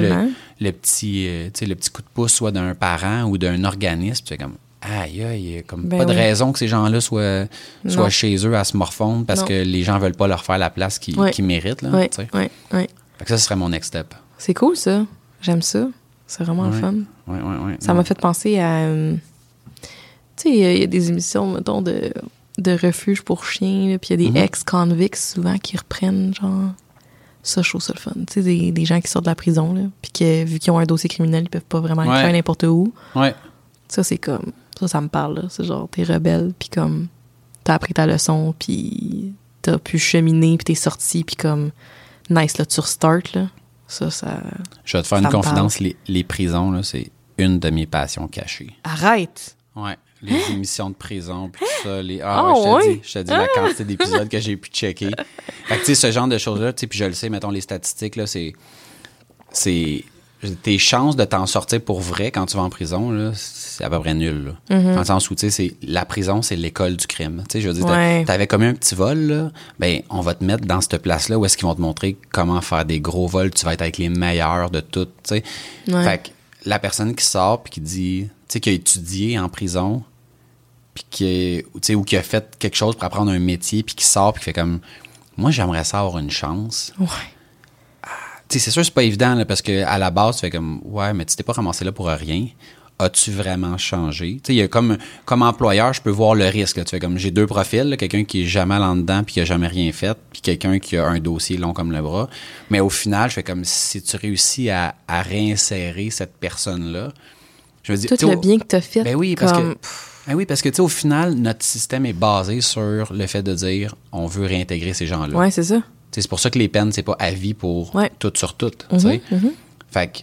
S1: le, petit, euh, le petit coup de pouce soit d'un parent ou d'un organisme. C'est comme, aïe, aïe, il y a comme
S2: Ben
S1: pas de raison que ces gens-là soient, soient
S2: Non.
S1: chez eux à se morfondre parce
S2: Non.
S1: que les gens veulent pas leur faire la place qu'ils méritent. Là,
S2: Ouais.
S1: tu sais.
S2: Ouais. Ouais.
S1: Fait que ça, ce serait mon next step.
S2: C'est cool, ça. J'aime ça. C'est vraiment le fun.
S1: Ouais, ouais, ouais.
S2: Ça m'a fait penser à. euh, tu sais, il y a des émissions, mettons, de, de refuge pour chiens, puis il y a des
S1: Mhm.
S2: ex-convicts souvent qui reprennent, genre. Ça, je trouve ça le fun. Tu sais, des, des gens qui sortent de la prison, là, puis que, vu qu'ils ont un dossier criminel, ils peuvent pas vraiment le
S1: Ouais.
S2: faire n'importe où.
S1: Ouais.
S2: Ça, c'est comme. Ça, ça me parle, là. C'est genre, t'es rebelle, puis comme. T'as appris ta leçon, puis t'as pu cheminer, puis t'es sorti, puis comme. Nice, là, tu restartes, là. Ça, ça.
S1: Je vais te faire une confidence. Les, les prisons, là, c'est une de mes passions cachées.
S2: Arrête!
S1: Ouais. Les émissions de prison, puis tout ça. Les... Ah,
S2: Ah,
S1: ouais, je te
S2: ouais?
S1: dis, je te dis la quantité d'épisodes que j'ai pu checker. Fait que, tu sais, ce genre de choses-là, tu sais, puis je le sais, mettons, les statistiques, là, c'est. C'est. Tes chances de t'en sortir pour vrai quand tu vas en prison, là, c'est à peu près nul. là.
S2: Mm-hmm.
S1: Dans le sens où, tu sais, c'est- la prison, c'est l'école du crime. Tu sais, je veux dire,
S2: Ouais.
S1: t'avais commis un petit vol, là, ben, on va te mettre dans cette place-là où est-ce qu'ils vont te montrer comment faire des gros vols. Tu vas être avec les meilleurs de tout, tu sais.
S2: Ouais.
S1: Fait que la personne qui sort puis qui dit, tu sais, qui a étudié en prison, puis qui tu sais, ou qui a fait quelque chose pour apprendre un métier, puis qui sort puis qui fait comme, moi, j'aimerais ça avoir une chance.
S2: Ouais.
S1: Tu c'est sûr, c'est pas évident, là, parce que à la base, tu fais comme, ouais, mais tu t'es pas ramassé là pour rien. As-tu vraiment changé? Tu sais, comme, comme employeur, je peux voir le risque. là. Tu fais comme, j'ai deux profils, là, quelqu'un qui est jamais allé en dedans puis qui a jamais rien fait, puis quelqu'un qui a un dossier long comme le bras. Mais au final, je fais comme, si tu réussis à, à réinsérer cette personne-là, je veux dire,
S2: Tout
S1: tu
S2: le bien que t'as fait.
S1: ben oui, parce
S2: comme,
S1: que. Ben oui, parce que, tu sais, au final, notre système est basé sur le fait de dire on veut réintégrer ces gens-là.
S2: Ouais, c'est ça.
S1: C'est pour ça que les peines, c'est pas à vie pour
S2: Ouais.
S1: tout sur tout. sais.
S2: mhm.
S1: Fait que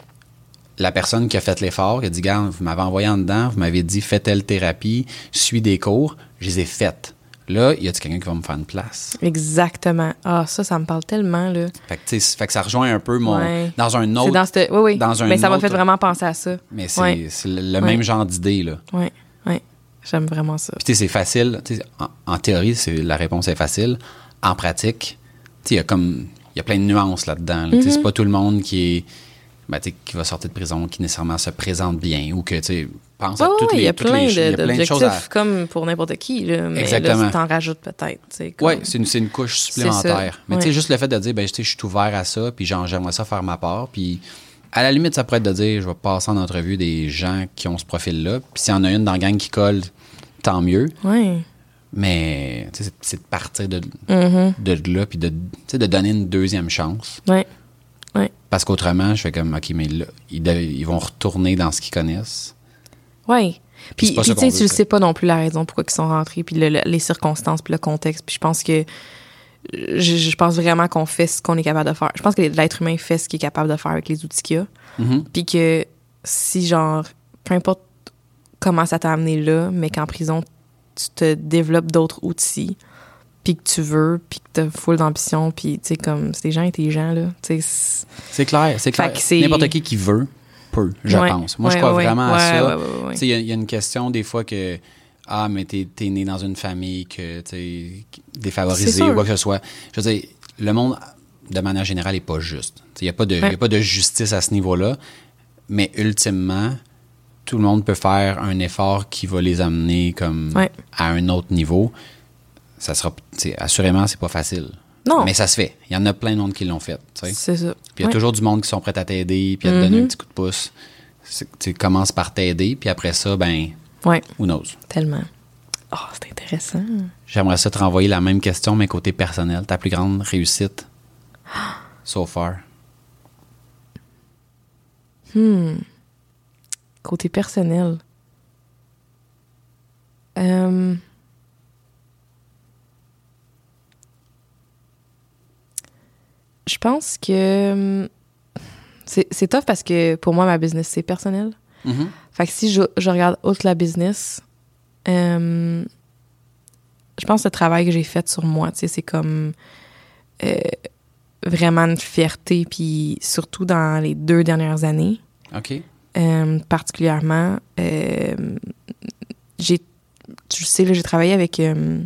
S1: la personne qui a fait l'effort, qui a dit, Garde, vous m'avez envoyé en dedans, vous m'avez dit, fais telle thérapie, suis des cours, je les ai faites. Là, il y a quelqu'un qui va me faire une place?
S2: Exactement. Ah, ça, ça me parle tellement, là.
S1: Fait que, fait ça rejoint un peu mon.
S2: Ouais.
S1: Dans un autre.
S2: Dans cette. Oui, oui.
S1: dans un
S2: Mais ça m'a fait vraiment penser à ça.
S1: Mais c'est
S2: Ouais.
S1: le, même genre d'idée, là.
S2: Oui, oui. J'aime vraiment ça.
S1: Puis, tu sais, c'est facile. En, en théorie, la réponse est facile. En pratique, il y a comme. Il y a plein de nuances là-dedans. là.
S2: Mm-hmm.
S1: C'est pas tout le monde qui est. ben, qui va sortir de prison, qui nécessairement se présente bien ou que, tu pense à toutes
S2: ouais,
S1: les,
S2: il y a
S1: toutes
S2: plein
S1: les- il y a
S2: de-
S1: plein de choses à.
S2: comme pour n'importe qui, là. Mais
S1: Exactement.
S2: là, t'en rajoutes peut-être. comme-
S1: Oui, c'est une, une couche supplémentaire. Mais tu sais,
S2: ouais.
S1: juste le fait de dire, ben, je suis ouvert à ça, puis j'aimerais ça faire ma part, puis à la limite, ça pourrait être de dire, je vais passer en entrevue des gens qui ont ce profil-là, puis s'il y en a une dans la gang qui colle, tant mieux.
S2: Ouais.
S1: Mais c'est de partir de,
S2: Mhm.
S1: de là, puis de, de donner une deuxième chance.
S2: Ouais. Ouais.
S1: Parce qu'autrement, je fais comme, OK, mais là, ils, vont retourner dans ce qu'ils connaissent.
S2: Ouais. Puis, puis tu sais, sais pas non plus la raison pourquoi ils sont rentrés, puis le- le- les circonstances, puis le contexte. Puis je pense que je, je pense vraiment qu'on fait ce qu'on est capable de faire. Je pense que l'être humain fait ce qu'il est capable de faire avec les outils qu'il a.
S1: Mhm.
S2: Puis que si, genre, peu importe comment ça t'a amené là, mais qu'en prison, tu te développes d'autres outils, puis que tu veux, puis que t'as full d'ambition, puis tu sais, comme, c'est des gens intelligents, là. Tu c'est-
S1: clair, c'est clair. N'importe qui qui veut peut, je
S2: Ouais,
S1: pense. Moi, je crois
S2: ouais,
S1: vraiment à ça. Tu sais, il y a- il y, a une question des fois que ah mais t'es es né dans une famille que tu défavorisée ou quoi que ce soit. Je veux dire, le monde de manière générale est pas juste. Tu Il n'y a pas de il y a pas de justice à ce niveau-là, mais ultimement tout le monde peut faire un effort qui va les amener comme
S2: Ouais.
S1: à un autre niveau. Ça sera assurément c'est pas facile.
S2: Non.
S1: Mais ça se fait. Il y en a plein de monde qui l'ont fait.
S2: C'est ça.
S1: Puis il y a
S2: Ouais.
S1: toujours du monde qui sont prêts à t'aider, puis à te donner
S2: Mhm.
S1: un petit coup de pouce. Tu commences par t'aider, puis après ça, ben,
S2: Ouais,
S1: who knows?
S2: tellement. Oh, c'est intéressant.
S1: J'aimerais ça te renvoyer la même question, mais côté personnel. Ta plus grande réussite so far?
S2: Côté personnel. Euh, Je pense que hum, c'est c'est tough parce que pour moi, ma business, c'est personnel.
S1: Mhm.
S2: Fait que si je, je regarde outre la business, euh, je pense que le travail que j'ai fait sur moi, tu sais, c'est comme euh, vraiment une fierté, puis surtout dans les deux dernières années,
S1: OK.
S2: Euh, particulièrement, euh, j'ai, tu sais, là, j'ai travaillé avec, euh,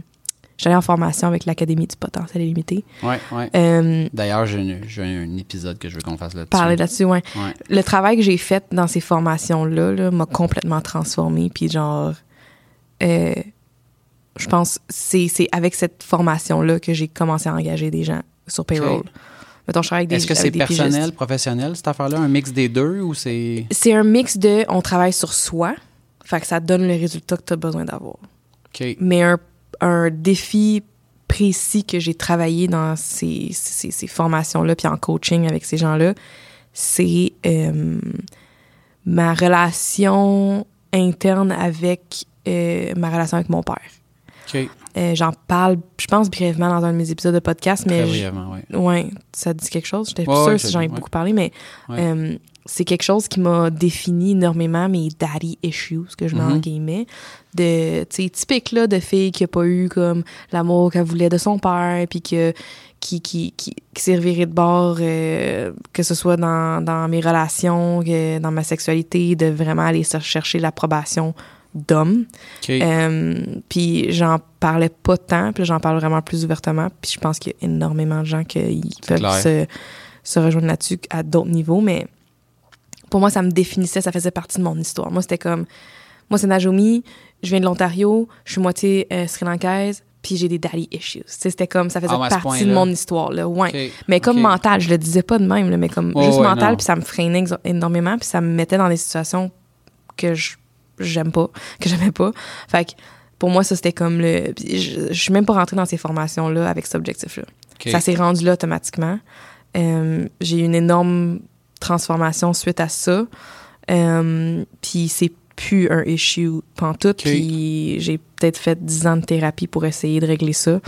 S2: j'allais en formation avec l'Académie du potentiel illimité.
S1: Ouais.
S2: Euh,
S1: D'ailleurs, j'ai un, j'ai un épisode que je veux qu'on fasse là-dessus.
S2: parler là-dessus, ouais.
S1: Ouais.
S2: le travail que j'ai fait dans ces formations-là là, m'a complètement transformée. Puis genre, euh, je pense c'est c'est avec cette formation-là que j'ai commencé à engager des gens sur payroll.
S1: Ok.
S2: Mettons, je travaille avec des
S1: Est-ce que c'est personnel,
S2: pigistes.
S1: professionnel, cette affaire-là? Un mix des deux ou c'est.
S2: C'est un mix de on travaille sur soi, fait que ça donne le résultat que tu as besoin d'avoir. Mais un, un défi précis que j'ai travaillé dans ces, ces, ces formations-là, puis en coaching avec ces gens-là, c'est euh, ma relation interne avec euh, ma relation avec mon père. Euh, J'en parle, je pense, brièvement dans un de mes épisodes de podcast, mais
S1: Très brièvement, oui.
S2: Ouais, ça te dit quelque chose? J'étais
S1: Ouais,
S2: plus sûre
S1: ouais,
S2: si
S1: je-
S2: j'en ai
S1: ouais.
S2: beaucoup parlé, mais euh, c'est quelque chose qui m'a défini énormément mes daddy issues, que je mets en
S1: Mhm.
S2: guillemets. De, tu sais, typique, là, de fille qui a pas eu, comme, l'amour qu'elle voulait de son père, puis que, qui, qui, qui, qui s'est de bord, euh, que ce soit dans, dans mes relations, que dans ma sexualité, de vraiment aller chercher l'approbation d'hommes. Euh, puis j'en parlais pas tant, puis j'en parle vraiment plus ouvertement. Puis je pense qu'il y a énormément de gens qui peuvent se, se rejoindre là-dessus à d'autres niveaux, mais pour moi, ça me définissait, ça faisait partie de mon histoire. Moi, c'était comme, moi, c'est Najomi, je viens de l'Ontario, je suis moitié euh, sri lankaise, puis j'ai des daddy issues. C'était comme, ça faisait
S1: Ah
S2: partie de mon histoire, là, ouais. Mais comme mental, je le disais pas de même, là, mais comme juste
S1: ouais,
S2: mental, puis ça me freinait énormément, puis ça me mettait dans des situations que je j'aime pas, que j'aimais pas. Fait que pour moi, ça c'était comme le. Je, je suis même pas rentrée dans ces formations-là avec cet objectif-là. Ça s'est rendu là automatiquement. Euh, j'ai eu une énorme transformation suite à ça. Euh, puis c'est plus un issue pantoute.
S1: Ok.
S2: Puis j'ai peut-être fait 10 ans de thérapie pour essayer de régler ça.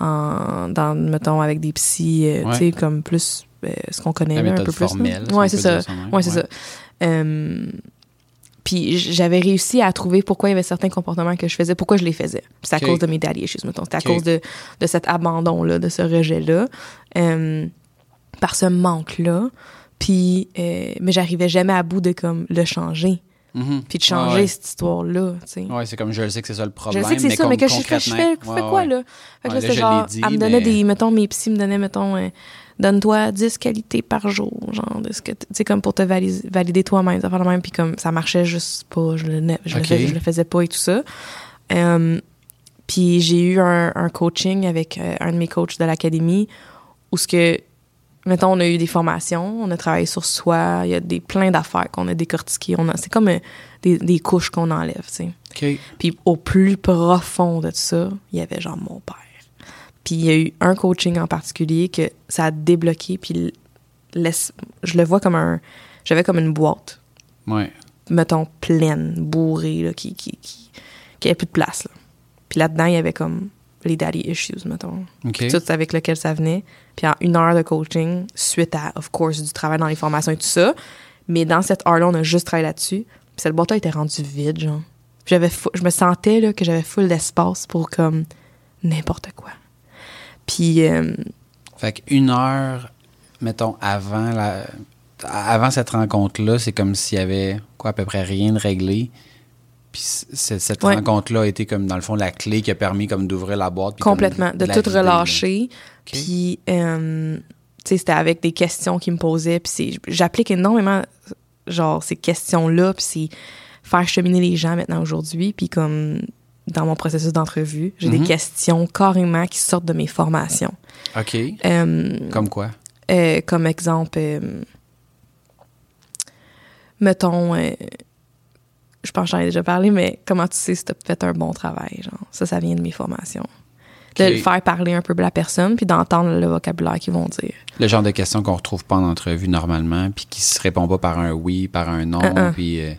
S2: En, dans, mettons, avec des psys, euh,
S1: Ouais.
S2: tu sais, comme plus euh, ce qu'on connaît là, un peu plus.
S1: formelle.
S2: Ouais, c'est ça. Ouais, c'est ça. Puis j'avais réussi à trouver pourquoi il y avait certains comportements que je faisais, pourquoi je les faisais. C'est à cause de mes daddy issues, mettons. C'est à cause de, de cet abandon-là, de ce rejet-là, euh, par ce manque-là. Puis, euh, mais j'arrivais jamais à bout de comme le changer,
S1: Mhm.
S2: puis de changer
S1: ouais.
S2: cette histoire-là.
S1: Ouais, c'est comme je le sais que c'est ça le
S2: je
S1: problème.
S2: sais que c'est ça, mais que je fais, je
S1: Ouais,
S2: quoi,
S1: ouais.
S2: là? Fait que là,
S1: là,
S2: c'était
S1: je
S2: genre,
S1: dit,
S2: elle me donnait
S1: mais-
S2: des, mettons, mes psys me donnaient, mettons, euh, donne-toi 10 qualités par jour, genre, de ce que, t- tu sais, comme pour te valider, valider toi-même, ça même, puis comme, ça marchait juste pas, je le, je, le, faisais, je le faisais pas et tout ça. Puis j'ai eu un, un coaching avec euh, un de mes coachs de l'académie, où ce que, mettons, on a eu des formations, on a travaillé sur soi, il y a des plein d'affaires qu'on a décortiquées, on a, c'est comme euh, des, des couches qu'on enlève, tu sais. Puis au plus profond de ça, il y avait genre mon père. Puis il y a eu un coaching en particulier que ça a débloqué, puis laisse, je le vois comme un... J'avais comme une boîte,
S1: Ouais.
S2: mettons, pleine, bourrée, là, qui, qui, qui, qui avait plus de place. Là. Puis là-dedans, il y avait comme les daddy issues, mettons. Tout avec lequel ça venait. Puis en une heure de coaching, suite à, of course, du travail dans les formations et tout ça. Mais dans cette heure-là, on a juste travaillé là-dessus. Puis cette boîte-là était rendue vide, genre. Puis J'avais je me sentais là, que j'avais full d'espace pour comme n'importe quoi. Puis euh,
S1: Fait qu'une heure, mettons, avant la avant cette rencontre-là, c'est comme s'il y avait quoi à peu près rien de réglé. Puis cette
S2: Ouais.
S1: rencontre-là a été comme dans le fond la clé qui a permis comme d'ouvrir la boîte. puis
S2: complètement, de tout
S1: vider,
S2: relâcher. Puis, euh, tu sais, c'était avec des questions qu'ils me posaient. Puis c'est- j'applique énormément, genre, ces questions-là. Puis c'est faire cheminer les gens maintenant aujourd'hui. Puis comme dans mon processus d'entrevue, j'ai
S1: Mhm.
S2: des questions carrément qui sortent de mes formations.
S1: OK.
S2: Euh,
S1: Comme quoi?
S2: euh, comme exemple, euh, mettons, je pense que j'en ai déjà parlé, mais comment tu sais si tu as fait un bon travail? Genre, ça, ça vient de mes formations. De
S1: Ok.
S2: le faire parler un peu de la personne, puis d'entendre le vocabulaire qu'ils vont dire.
S1: Le genre de questions qu'on retrouve pas en entrevue normalement, puis qui se répond pas par un oui, par un non, puis euh.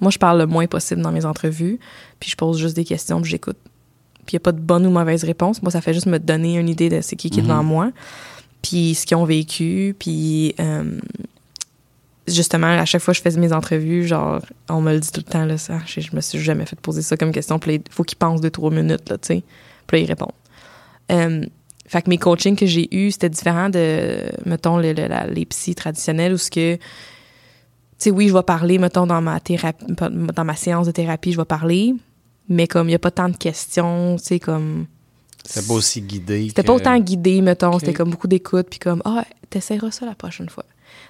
S2: Moi, je parle le moins possible dans mes entrevues, puis je pose juste des questions, puis j'écoute. Puis il n'y a pas de bonne ou mauvaise réponse. Moi, ça fait juste me donner une idée de c'est qui qui est
S1: Mhm.
S2: devant moi, puis ce qu'ils ont vécu, puis euh, justement, à chaque fois que je faisais mes entrevues, genre, on me le dit tout le temps, là, ça, je, je me suis jamais fait poser ça comme question, puis il faut qu'ils pensent deux, trois minutes, là, tu sais, puis là, ils répondent. Euh, fait que mes coachings que j'ai eus, c'était différent de, mettons, le- le- la- les psys traditionnels où ce que tu sais, oui, je vais parler, mettons, dans ma thérapie, dans ma séance de thérapie, je vais parler, mais comme il n'y a pas tant de questions, tu sais, comme.
S1: c'était pas aussi guidé.
S2: C'était
S1: que-
S2: pas autant guidé, mettons, c'était comme beaucoup d'écoute, puis comme, ah, t'essaieras ça la prochaine fois.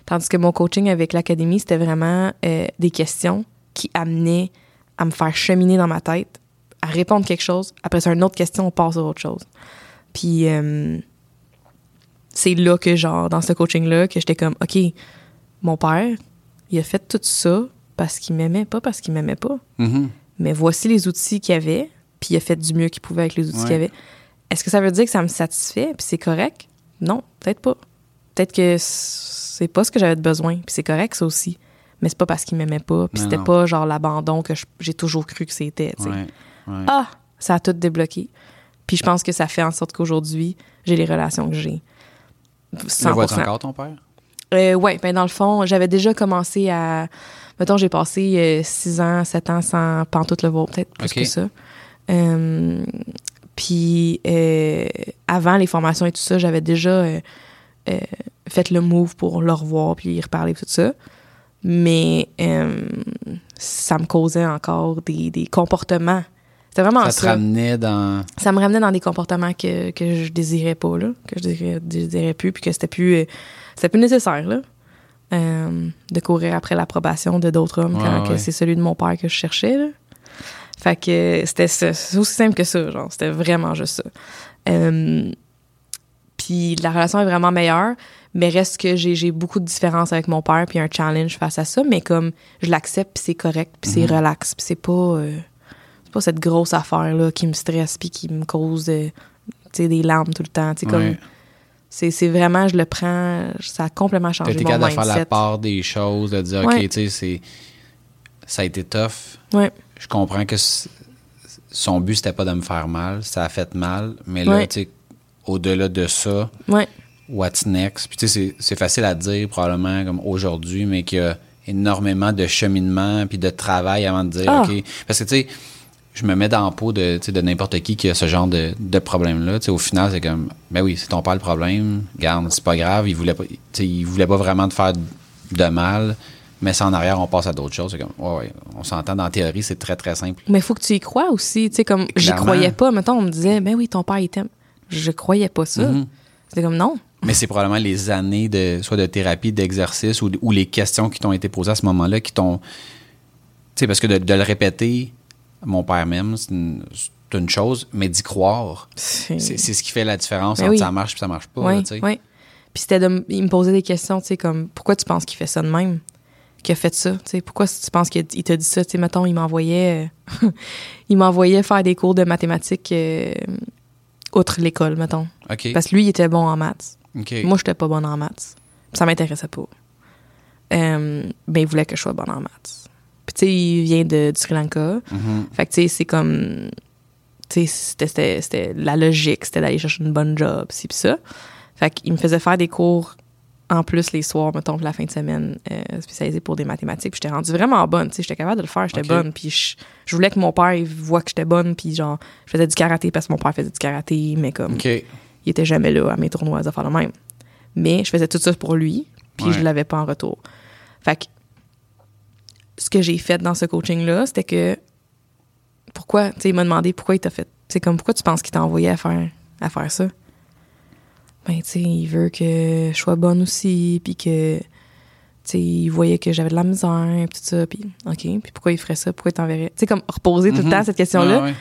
S2: Tandis que mon coaching avec l'académie, c'était vraiment euh, des questions qui amenaient à me faire cheminer dans ma tête, à répondre quelque chose. Après ça, une autre question, on passe à autre chose. Puis euh, c'est là que, genre, dans ce coaching-là, que j'étais comme, OK, mon père, il a fait tout ça parce qu'il m'aimait, pas parce qu'il m'aimait pas.
S1: Mhm.
S2: Mais voici les outils qu'il avait, puis il a fait du mieux qu'il pouvait avec les outils
S1: Ouais.
S2: qu'il avait. Est-ce que ça veut dire que ça me satisfait, puis c'est correct? Non, peut-être pas. Peut-être que c'est pas ce que j'avais de besoin, puis c'est correct, ça aussi. Mais c'est pas parce qu'il m'aimait pas, puis c'était pas genre l'abandon que j'ai toujours cru que c'était.
S1: Ouais, ouais.
S2: Ah, ça a tout débloqué. Puis je pense que ça fait en sorte qu'aujourd'hui, j'ai les relations que j'ai.
S1: Le
S2: 100%.
S1: vois-tu encore, ton père?
S2: Euh, ouais, ben dans le fond, j'avais déjà commencé à. Mettons, j'ai passé 6 ans, 7 ans sans pantoute le voir, peut-être plus que ça. Euh, puis euh, avant les formations et tout ça, j'avais déjà euh, euh, fait le move pour le revoir puis y reparler tout ça. Mais euh, ça me causait encore des, des comportements. C'était vraiment
S1: Ça
S2: ça.
S1: te ramenait dans.
S2: Ça me ramenait dans des comportements que, que je désirais pas, là, que je désirais, désirais plus, puis que c'était plus, euh, c'était plus nécessaire, là, euh, de courir après l'approbation de d'autres hommes
S1: Ouais,
S2: quand que c'est celui de mon père que je cherchais, là. Fait que c'était aussi simple que ça, genre. C'était vraiment juste ça. Euh, puis la relation est vraiment meilleure, mais reste que j'ai beaucoup de différences avec mon père, puis un challenge face à ça, mais comme je l'accepte, puis c'est correct, puis c'est
S1: Mhm.
S2: relax, puis c'est pas... euh, pas cette grosse affaire là qui me stresse puis qui me cause euh, des larmes tout le temps comme
S1: Ouais.
S2: c'est c'est vraiment je le prends ça a complètement changé mon
S1: capable de faire
S2: mindset
S1: la part des choses, de dire,
S2: Ouais.
S1: OK, tu sais, c'est. Ça a été tough.
S2: ouais
S1: Je comprends que son but, c'était pas de me faire mal. Ça a fait mal. Mais là, tu sais, au-delà de ça, what's next? Puis, tu sais, c'est- c'est facile à dire, probablement, comme aujourd'hui, mais qu'il y a énormément de cheminement puis de travail avant de dire,
S2: Ah.
S1: OK. Parce que, tu sais, je me mets dans la peau de, de n'importe qui qui a ce genre de, de problème-là. Au final, c'est comme, ben oui, c'est ton père le problème. Garde, c'est pas grave. Il voulait pas, il voulait pas vraiment te faire de mal. Mais c'est en arrière, on passe à d'autres choses. C'est comme, ouais, ouais, on s'entend dans la théorie, c'est très, très simple.
S2: mais il faut que tu y crois aussi tu sais comme j'y croyais pas mettons on me disait ben oui ton père il t'aime je croyais pas ça
S1: Mhm.
S2: c'était comme non
S1: Mais c'est probablement les années de soit de thérapie, d'exercice ou, ou les questions qui t'ont été posées à ce moment-là qui t'ont. Tu sais, parce que de, de le répéter, mon père même, c'est une, chose, mais d'y croire,
S2: c'est
S1: ce qui fait la différence
S2: Ben
S1: entre
S2: oui.
S1: ça marche et ça marche pas. là, tu sais.
S2: ouais puis c'était de il me posait des questions tu sais comme pourquoi tu penses qu'il fait ça de même qu'il a fait ça tu sais? Pourquoi tu penses qu'il il t'a dit ça tu sais? Mettons il m'envoyait euh, il m'envoyait faire des cours de mathématiques euh, outre l'école mettons. Parce que lui, il était bon en maths.
S1: OK.
S2: Moi, j'étais pas bonne en maths. Ça m'intéressait pas. Euh, ben, il voulait que je sois bonne en maths. Puis, tu sais, il vient de, du Sri Lanka.
S1: Mhm.
S2: Fait que, tu sais, c'est comme. tu sais, c'était- la logique, c'était d'aller chercher une bonne job, ci pis ça. Fait qu'il me faisait faire des cours en plus les soirs, mettons, la fin de semaine, euh, spécialisés pour des mathématiques. Puis j'étais rendue vraiment bonne, tu sais, j'étais capable de le faire, j'étais bonne. Puis je, je voulais que mon père il voit que j'étais bonne, puis genre, je faisais du karaté parce que mon père faisait du karaté, mais comme, il était jamais là à mes tournois à faire le même. Mais je faisais tout ça pour lui, puis
S1: Ouais.
S2: je l'avais pas en retour. Fait que ce que j'ai fait dans ce coaching-là, c'était que pourquoi, tu sais, il m'a demandé pourquoi il t'a fait. C'est comme pourquoi tu penses qu'il t'a envoyé à faire, à faire ça? Ben, tu sais, il veut que je sois bonne aussi, puis que, tu sais, il voyait que j'avais de la misère, puis tout ça, puis OK, puis pourquoi il ferait ça? Pourquoi il t'enverrait? Tu sais, comme reposer tout le
S1: Mhm.
S2: temps cette question-là.
S1: Ouais, ouais.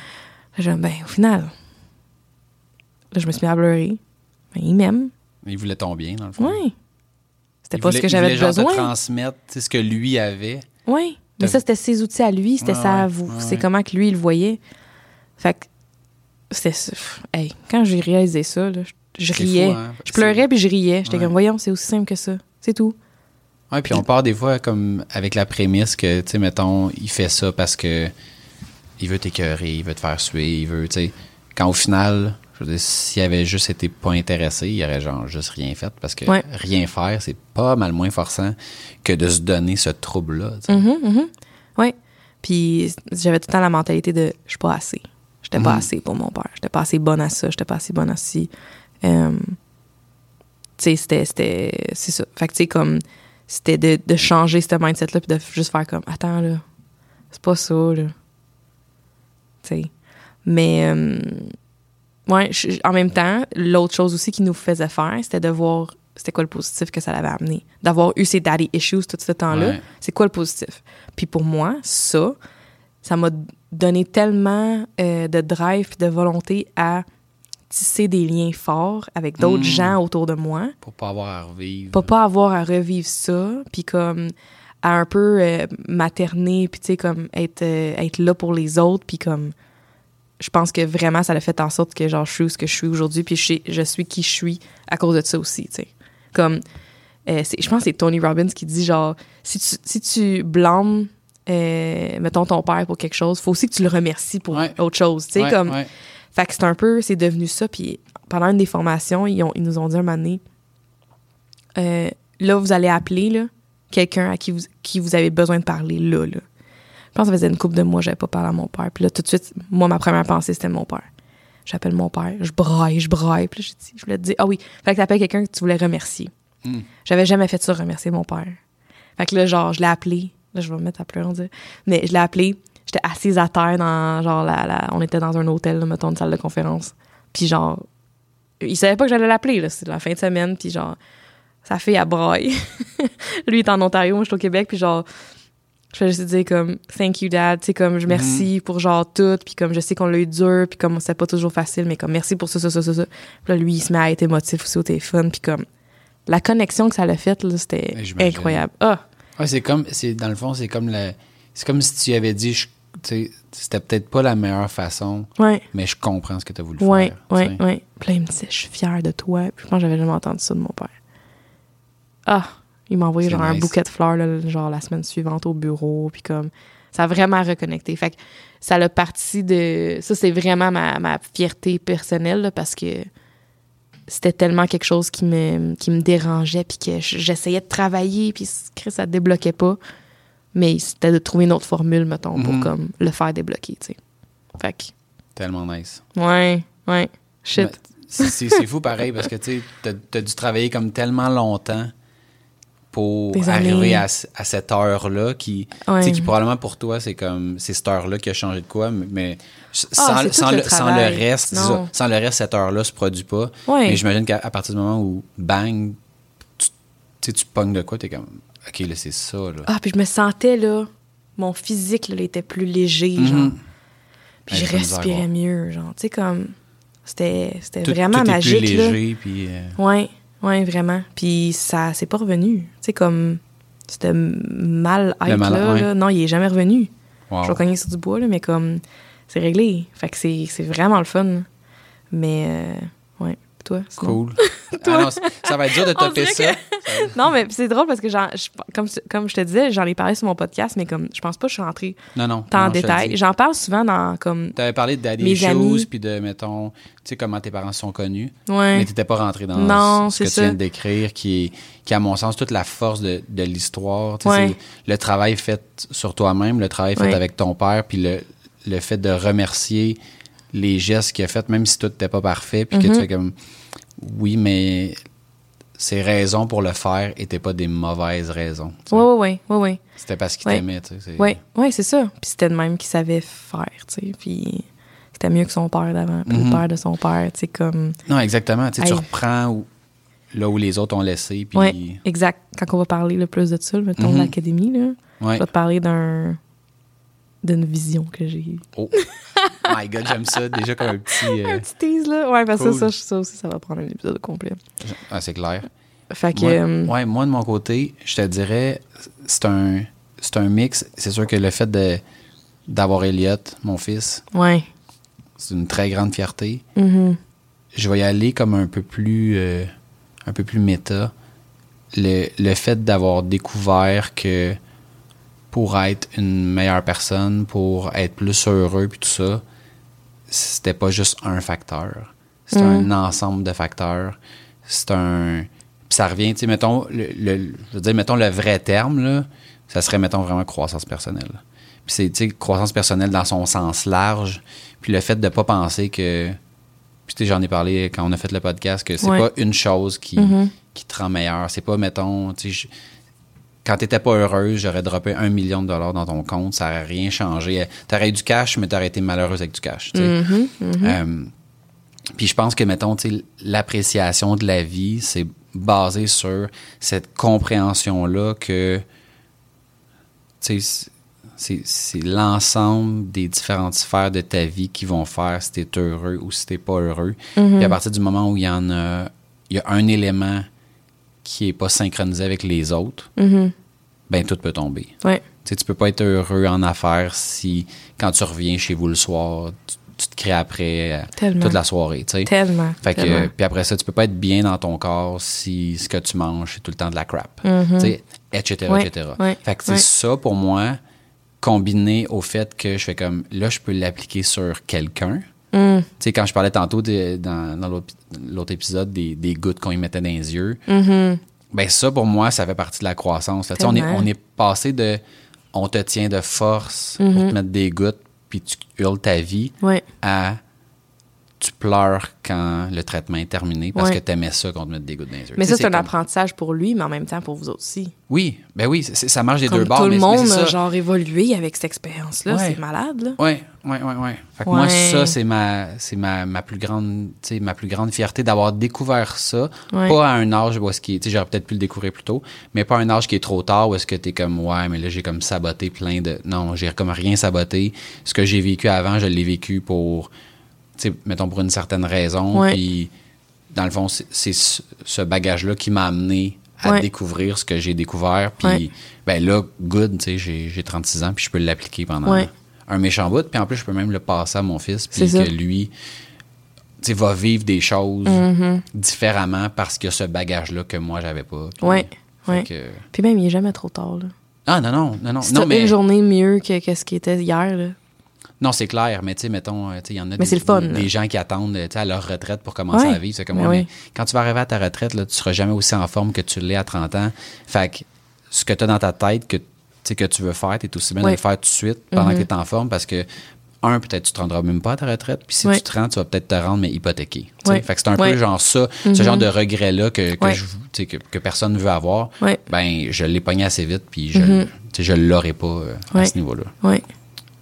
S2: J'ai dit, ben, au final, là, je me suis mis à pleurer. Ben, il m'aime.
S1: Il voulait ton bien, dans le fond.
S2: Oui. C'était
S1: Il
S2: pas
S1: voulait-
S2: ce que
S1: il
S2: j'avais
S1: voulait genre
S2: besoin.
S1: te transmettre tu sais, ce que lui avait.
S2: Oui. Mais ça, c'était ses outils à lui, c'était
S1: Ouais,
S2: ça,
S1: ouais,
S2: vous.
S1: ouais,
S2: c'est
S1: ouais.
S2: comment que lui, il le voyait. Fait que, c'était. Hey, quand j'ai réalisé ça, là, je, riais.
S1: fou, hein?
S2: Je pleurais puis je riais. J'étais comme, voyons, c'est aussi simple que ça. C'est tout.
S1: Ouais, puis on part des fois comme avec la prémisse que, tu sais, mettons, il fait ça parce que il veut t'écœurer, il veut te faire suer, il veut, tu sais. Quand au final, je veux dire, s'il avait juste été pas intéressé, il aurait genre juste rien fait parce que
S2: Ouais.
S1: rien faire, c'est pas mal moins forçant que de se donner ce trouble-là. tu sais.
S2: Mhm, mhm. Ouais. Puis j'avais tout le temps la mentalité de je suis pas assez. J'étais pas
S1: Mhm.
S2: assez pour mon père. J'étais pas assez bonne à ça. J'étais pas assez bonne à ci. Euh, tu sais, c'était. c'était- C'est ça. Fait que tu sais, comme. C'était de, de changer ce mindset-là puis de juste faire comme attends là. C'est pas ça, là. Tu sais. Mais. euh, ouais, je- en même temps, l'autre chose aussi qui nous faisait faire, c'était de voir c'était quoi le positif que ça l'avait amené. D'avoir eu ces daddy issues tout ce temps-là,
S1: Ouais.
S2: c'est quoi le positif? Puis pour moi, ça, ça m'a donné tellement euh, de drive et de volonté à tisser des liens forts avec d'autres
S1: Mm.
S2: gens autour de moi.
S1: Pour pas avoir à revivre.
S2: Pas pas avoir à revivre ça, puis comme à un peu euh, materner, puis tu sais, comme être, euh, être là pour les autres, puis comme je pense que vraiment ça a fait en sorte que genre je suis où ce que je suis aujourd'hui, puis je, sais- je suis qui je suis à cause de ça aussi, tu sais. Comme, euh, je pense que c'est Tony Robbins qui dit genre, si tu, si tu blâmes, euh, mettons ton père pour quelque chose, faut aussi que tu le remercies pour
S1: Ouais.
S2: autre chose, tu sais,
S1: Ouais,
S2: comme...
S1: ouais.
S2: Fait que c'est un peu, c'est devenu ça. Puis pendant une des formations, ils, ont- ils nous ont dit un moment donné, euh, là, vous allez appeler là, quelqu'un à qui vous, qui vous avez besoin de parler là, là. Je pense que ça faisait une couple de mois, j'avais pas parlé à mon père. Puis là, tout de suite, moi, ma première pensée, c'était mon père. J'appelle mon père, je braille, je braille. Puis là, dit, je voulais te dire, ah oui, fait que t'appelles quelqu'un que tu voulais remercier.
S1: Mm.
S2: J'avais jamais fait ça, remercier mon père. Fait que là, genre, je l'ai appelé. Là, je vais me mettre à pleurer, on dirait. Mais je l'ai appelé. J'étais assise à terre dans, genre, la, la- on était dans un hôtel, là, mettons, une salle de conférence. Puis genre, il savait pas que j'allais l'appeler, là. C'est la fin de semaine, puis genre, sa fille, a braille. Lui, il est en Ontario, moi, je suis au Québec, puis genre, je fais juste dire comme, thank you, dad. Tu sais, comme, je merci pour genre tout, puis comme, je sais qu'on l'a eu dur, puis comme, c'était pas toujours facile, mais comme, merci pour ça, ça, ça, ça, ça. Puis là, lui, il se met à être émotif aussi au téléphone, puis comme, la connexion que ça l'a faite, là, c'était incroyable. Ah!
S1: Ouais, c'est comme, c'est dans le fond, c'est comme le, c'est comme si tu avais dit, je- tu sais, c'était peut-être pas la meilleure façon,
S2: Ouais.
S1: mais je comprends ce que tu as voulu faire.
S2: ouais,
S1: tu sais.
S2: ouais. Puis là, il me disait, je suis fière de toi. Puis je pense que j'avais jamais entendu ça de mon père. Ah, il m'a envoyé genre un bouquet de fleurs, là, genre la semaine suivante au bureau. Puis comme, ça a vraiment reconnecté. Fait que ça l'a parti de. Ça, c'est vraiment ma, ma fierté personnelle, là, parce que c'était tellement quelque chose qui me, qui me dérangeait. Puis que j'essayais de travailler, puis ça débloquait pas. Mais c'était de trouver une autre formule, mettons, pour
S1: Mhm.
S2: comme le faire débloquer, tu sais. Fait que,
S1: Tellement nice.
S2: ouais, ouais. Shit.
S1: C'est fou pareil parce que tu as, dû travailler comme tellement longtemps pour arriver à, ce- à cette heure-là qui,
S2: Ouais.
S1: qui probablement pour toi c'est comme c'est cette heure-là qui a changé de quoi mais- sans,
S2: Ah,
S1: sans
S2: le
S1: le, sans le reste sans le reste cette heure-là se produit pas
S2: Ouais.
S1: mais j'imagine qu'à partir du moment où bang tu, tu pognes de quoi t'es comme ok là c'est ça là
S2: Ah, puis je me sentais, là, mon physique, là, était plus léger, genre.
S1: Mhm.
S2: Puis
S1: Ouais,
S2: je respirais mieux, genre. Tu sais, comme, c'était
S1: tout,
S2: vraiment
S1: tout
S2: magique,
S1: est plus
S2: là.
S1: léger puis euh,
S2: Ouais, ouais, vraiment. Puis ça, c'est pas revenu. Tu sais, comme, c'était mal être,
S1: mal-
S2: là,
S1: ouais.
S2: là. Non, il est jamais revenu.
S1: wow.
S2: Je vais cogner sur du bois, là, mais comme, c'est réglé. Fait que c'est c'est vraiment le fun. Mais, euh, ouais. Toi, sinon?
S1: Ah non, ça va être dur de
S2: dirait
S1: ça.
S2: non, mais c'est drôle parce que, je- comme, comme je te disais, j'en ai parlé sur mon podcast, mais comme je pense pas que je suis rentrée
S1: Non, non.
S2: tant
S1: non,
S2: en détail. J'en parle souvent dans comme.
S1: T'avais parlé de Daddy
S2: amis.
S1: puis de, mettons, tu sais, comment tes parents sont connus.
S2: Ouais.
S1: Mais t'étais pas rentré dans
S2: Non,
S1: ce que tu viens de décrire, qui est, qui à mon sens, toute la force de, de l'histoire. Tu
S2: Ouais.
S1: Le travail fait sur toi-même, le travail fait
S2: Ouais.
S1: avec ton père, puis le, le fait de remercier les gestes qu'il a fait, même si tout n'était pas parfait, puis que
S2: Mhm.
S1: tu fais comme, oui, mais ses raisons pour le faire étaient pas des mauvaises raisons.
S2: ouais, ouais, ouais, ouais.
S1: C'était parce qu'il t'aimait. tu sais,
S2: Ouais, ouais, c'est ça. Puis c'était le même qu'il savait faire, tu sais. Puis c'était mieux que son père d'avant, puis
S1: Mhm.
S2: le père de son père, tu sais, comme.
S1: Non, exactement. Tu, sais, tu
S2: Hey.
S1: reprends où- là où les autres ont laissé, puis...
S2: Ouais, exact. Quand on va parler le plus de ça, mettons,
S1: Mhm.
S2: de l'académie, là,
S1: Ouais.
S2: je vais te parler d'un d'une vision que j'ai eue.
S1: Oh. My God, j'aime ça. Déjà comme un petit... euh,
S2: Un petit tease, là. Ouais, parce que
S1: Cool.
S2: ça, ça, ça aussi, ça va prendre un épisode complet.
S1: Ah, c'est clair.
S2: Fait que.
S1: Moi,
S2: euh,
S1: ouais, moi, de mon côté, je te dirais, c'est un, c'est un mix. C'est sûr que le fait de, d'avoir Elliot, mon fils,
S2: ouais.
S1: c'est une très grande fierté.
S2: Mhm.
S1: Je vais y aller comme un peu plus, euh, un peu plus méta. Le, le fait d'avoir découvert que pour être une meilleure personne, pour être plus heureux, puis tout ça, c'était pas juste un facteur. C'est
S2: Mm.
S1: un ensemble de facteurs. C'est un. Puis ça revient, tu sais, mettons, le, le- je veux dire, mettons le vrai terme, là, ça serait, mettons, vraiment croissance personnelle. Puis c'est, tu sais, croissance personnelle dans son sens large. Puis le fait de pas penser que. Puis tu sais, j'en ai parlé quand on a fait le podcast, que c'est
S2: Ouais.
S1: pas une chose qui,
S2: Mhm.
S1: qui te rend meilleur. C'est pas, mettons, tu sais, quand t'étais pas heureuse, j'aurais droppé un million de dollars dans ton compte, ça aurait rien changé. T'aurais eu du cash, mais t'aurais été malheureuse avec du cash. tu.
S2: Mhm, mhm.
S1: Euh, puis je pense que, mettons, tu l'appréciation de la vie, c'est basé sur cette compréhension-là que, tu c'est- l'ensemble des différentes sphères de ta vie qui vont faire si t'es heureux ou si t'es pas heureux.
S2: Mhm.
S1: Puis à partir du moment où il y en a, il y a un élément qui est pas synchronisé avec les autres,
S2: Mhm.
S1: ben tout peut tomber.
S2: Ouais.
S1: Tu tu peux pas être heureux en affaires si, quand tu reviens chez vous le soir, tu, tu te crées après euh,
S2: Tellement.
S1: toute la soirée, tu sais.
S2: Tellement.
S1: Fait que, puis après ça, tu peux pas être bien dans ton corps si ce que tu manges, c'est tout le temps de la crap. Tu sais, etc.,
S2: Ouais,
S1: etc.
S2: ouais,
S1: Fait que c'est
S2: ouais.
S1: ça, pour moi, combiné au fait que je fais comme, là, je peux l'appliquer sur quelqu'un.
S2: Mm.
S1: Tu sais, quand je parlais tantôt de- dans, dans l'autre épisode des, des gouttes qu'on y mettait dans les yeux,
S2: Mhm.
S1: ben ça, pour moi, ça fait partie de la croissance. là. On est,
S2: Tellement.
S1: on est passé de on te tient de force
S2: Mhm.
S1: pour te mettre des gouttes, puis tu hurles ta vie,
S2: Ouais.
S1: à tu pleures quand le traitement est terminé parce
S2: Ouais.
S1: que tu aimais ça qu'on te mette des gouttes dans les yeux.
S2: Mais
S1: Tu
S2: ça, c'est un
S1: comme-
S2: apprentissage pour lui, mais en même temps pour vous aussi.
S1: Oui, ben oui, ça marche des
S2: Comme
S1: deux bords.
S2: tout le monde a genre évolué avec cette expérience-là.
S1: Ouais.
S2: C'est malade.
S1: Oui, oui, oui, oui. Fait que moi,
S2: Ouais.
S1: ça, c'est ma, c'est ma, ma plus grande, tu ma plus grande fierté d'avoir découvert ça.
S2: Ouais.
S1: Pas à un âge où est-ce tu j'aurais peut-être pu le découvrir plus tôt, mais pas à un âge qui est trop tard où est-ce que t'es comme, ouais, mais là, j'ai comme saboté plein de, non, j'ai comme rien saboté. Ce que j'ai vécu avant, je l'ai vécu pour, tu mettons pour une certaine raison.
S2: Ouais.
S1: Puis, dans le fond, c'est, ce bagage-là qui m'a amené à
S2: Ouais.
S1: découvrir ce que j'ai découvert. Puis,
S2: Ouais.
S1: ben là, good, tu sais, j'ai, j'ai 36 ans, puis je peux l'appliquer pendant un méchant bout. Puis en plus, je peux même le passer à mon fils, puis que
S2: ça.
S1: lui, tu sais, va vivre des choses
S2: Mhm.
S1: différemment parce qu'il y a ce bagage-là que moi, j'avais pas.
S2: Ouais.
S1: que-
S2: Puis même, il est jamais trop tard, là.
S1: Ah non, non, non, non.
S2: C'est
S1: mais,
S2: une journée mieux que, que ce qui était hier, là.
S1: Non c'est clair, mais tu sais, mettons, euh, il y en a
S2: Mais
S1: des,
S2: fun,
S1: des- gens qui attendent euh, à leur retraite pour commencer
S2: Ouais.
S1: à vivre. C'est comme,
S2: Mais oui.
S1: quand tu vas arriver à ta retraite, là, tu seras jamais aussi en forme que tu l'es à 30 ans. Fait que ce que tu as dans ta tête que, que tu veux faire, tu es aussi bien de le faire tout de suite pendant
S2: Mhm.
S1: que tu es en forme parce que, un, peut-être tu te rendras même pas à ta retraite. Puis si tu te rends, tu vas peut-être te rendre, mais hypothéqué. Fait que c'est un peu genre ça, ce
S2: Mhm.
S1: genre de regret-là que, que, je- que, que personne ne veut avoir. Ben, je l'ai pogné assez vite, puis je, sais, je l'aurais pas euh, à ce niveau-là. Fait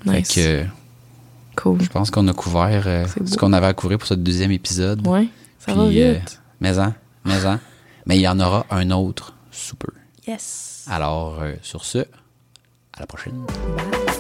S2: Nice.
S1: que, euh,
S2: Cool.
S1: je pense qu'on a couvert euh, ce qu'on avait à couvrir pour ce deuxième épisode.
S2: Ouais. Ça
S1: Puis,
S2: va
S1: euh,
S2: vite.
S1: mais en, mais en. Mais il y en aura un autre sous peu.
S2: Yes.
S1: Alors, euh, sur ce, à la prochaine.
S2: Bye.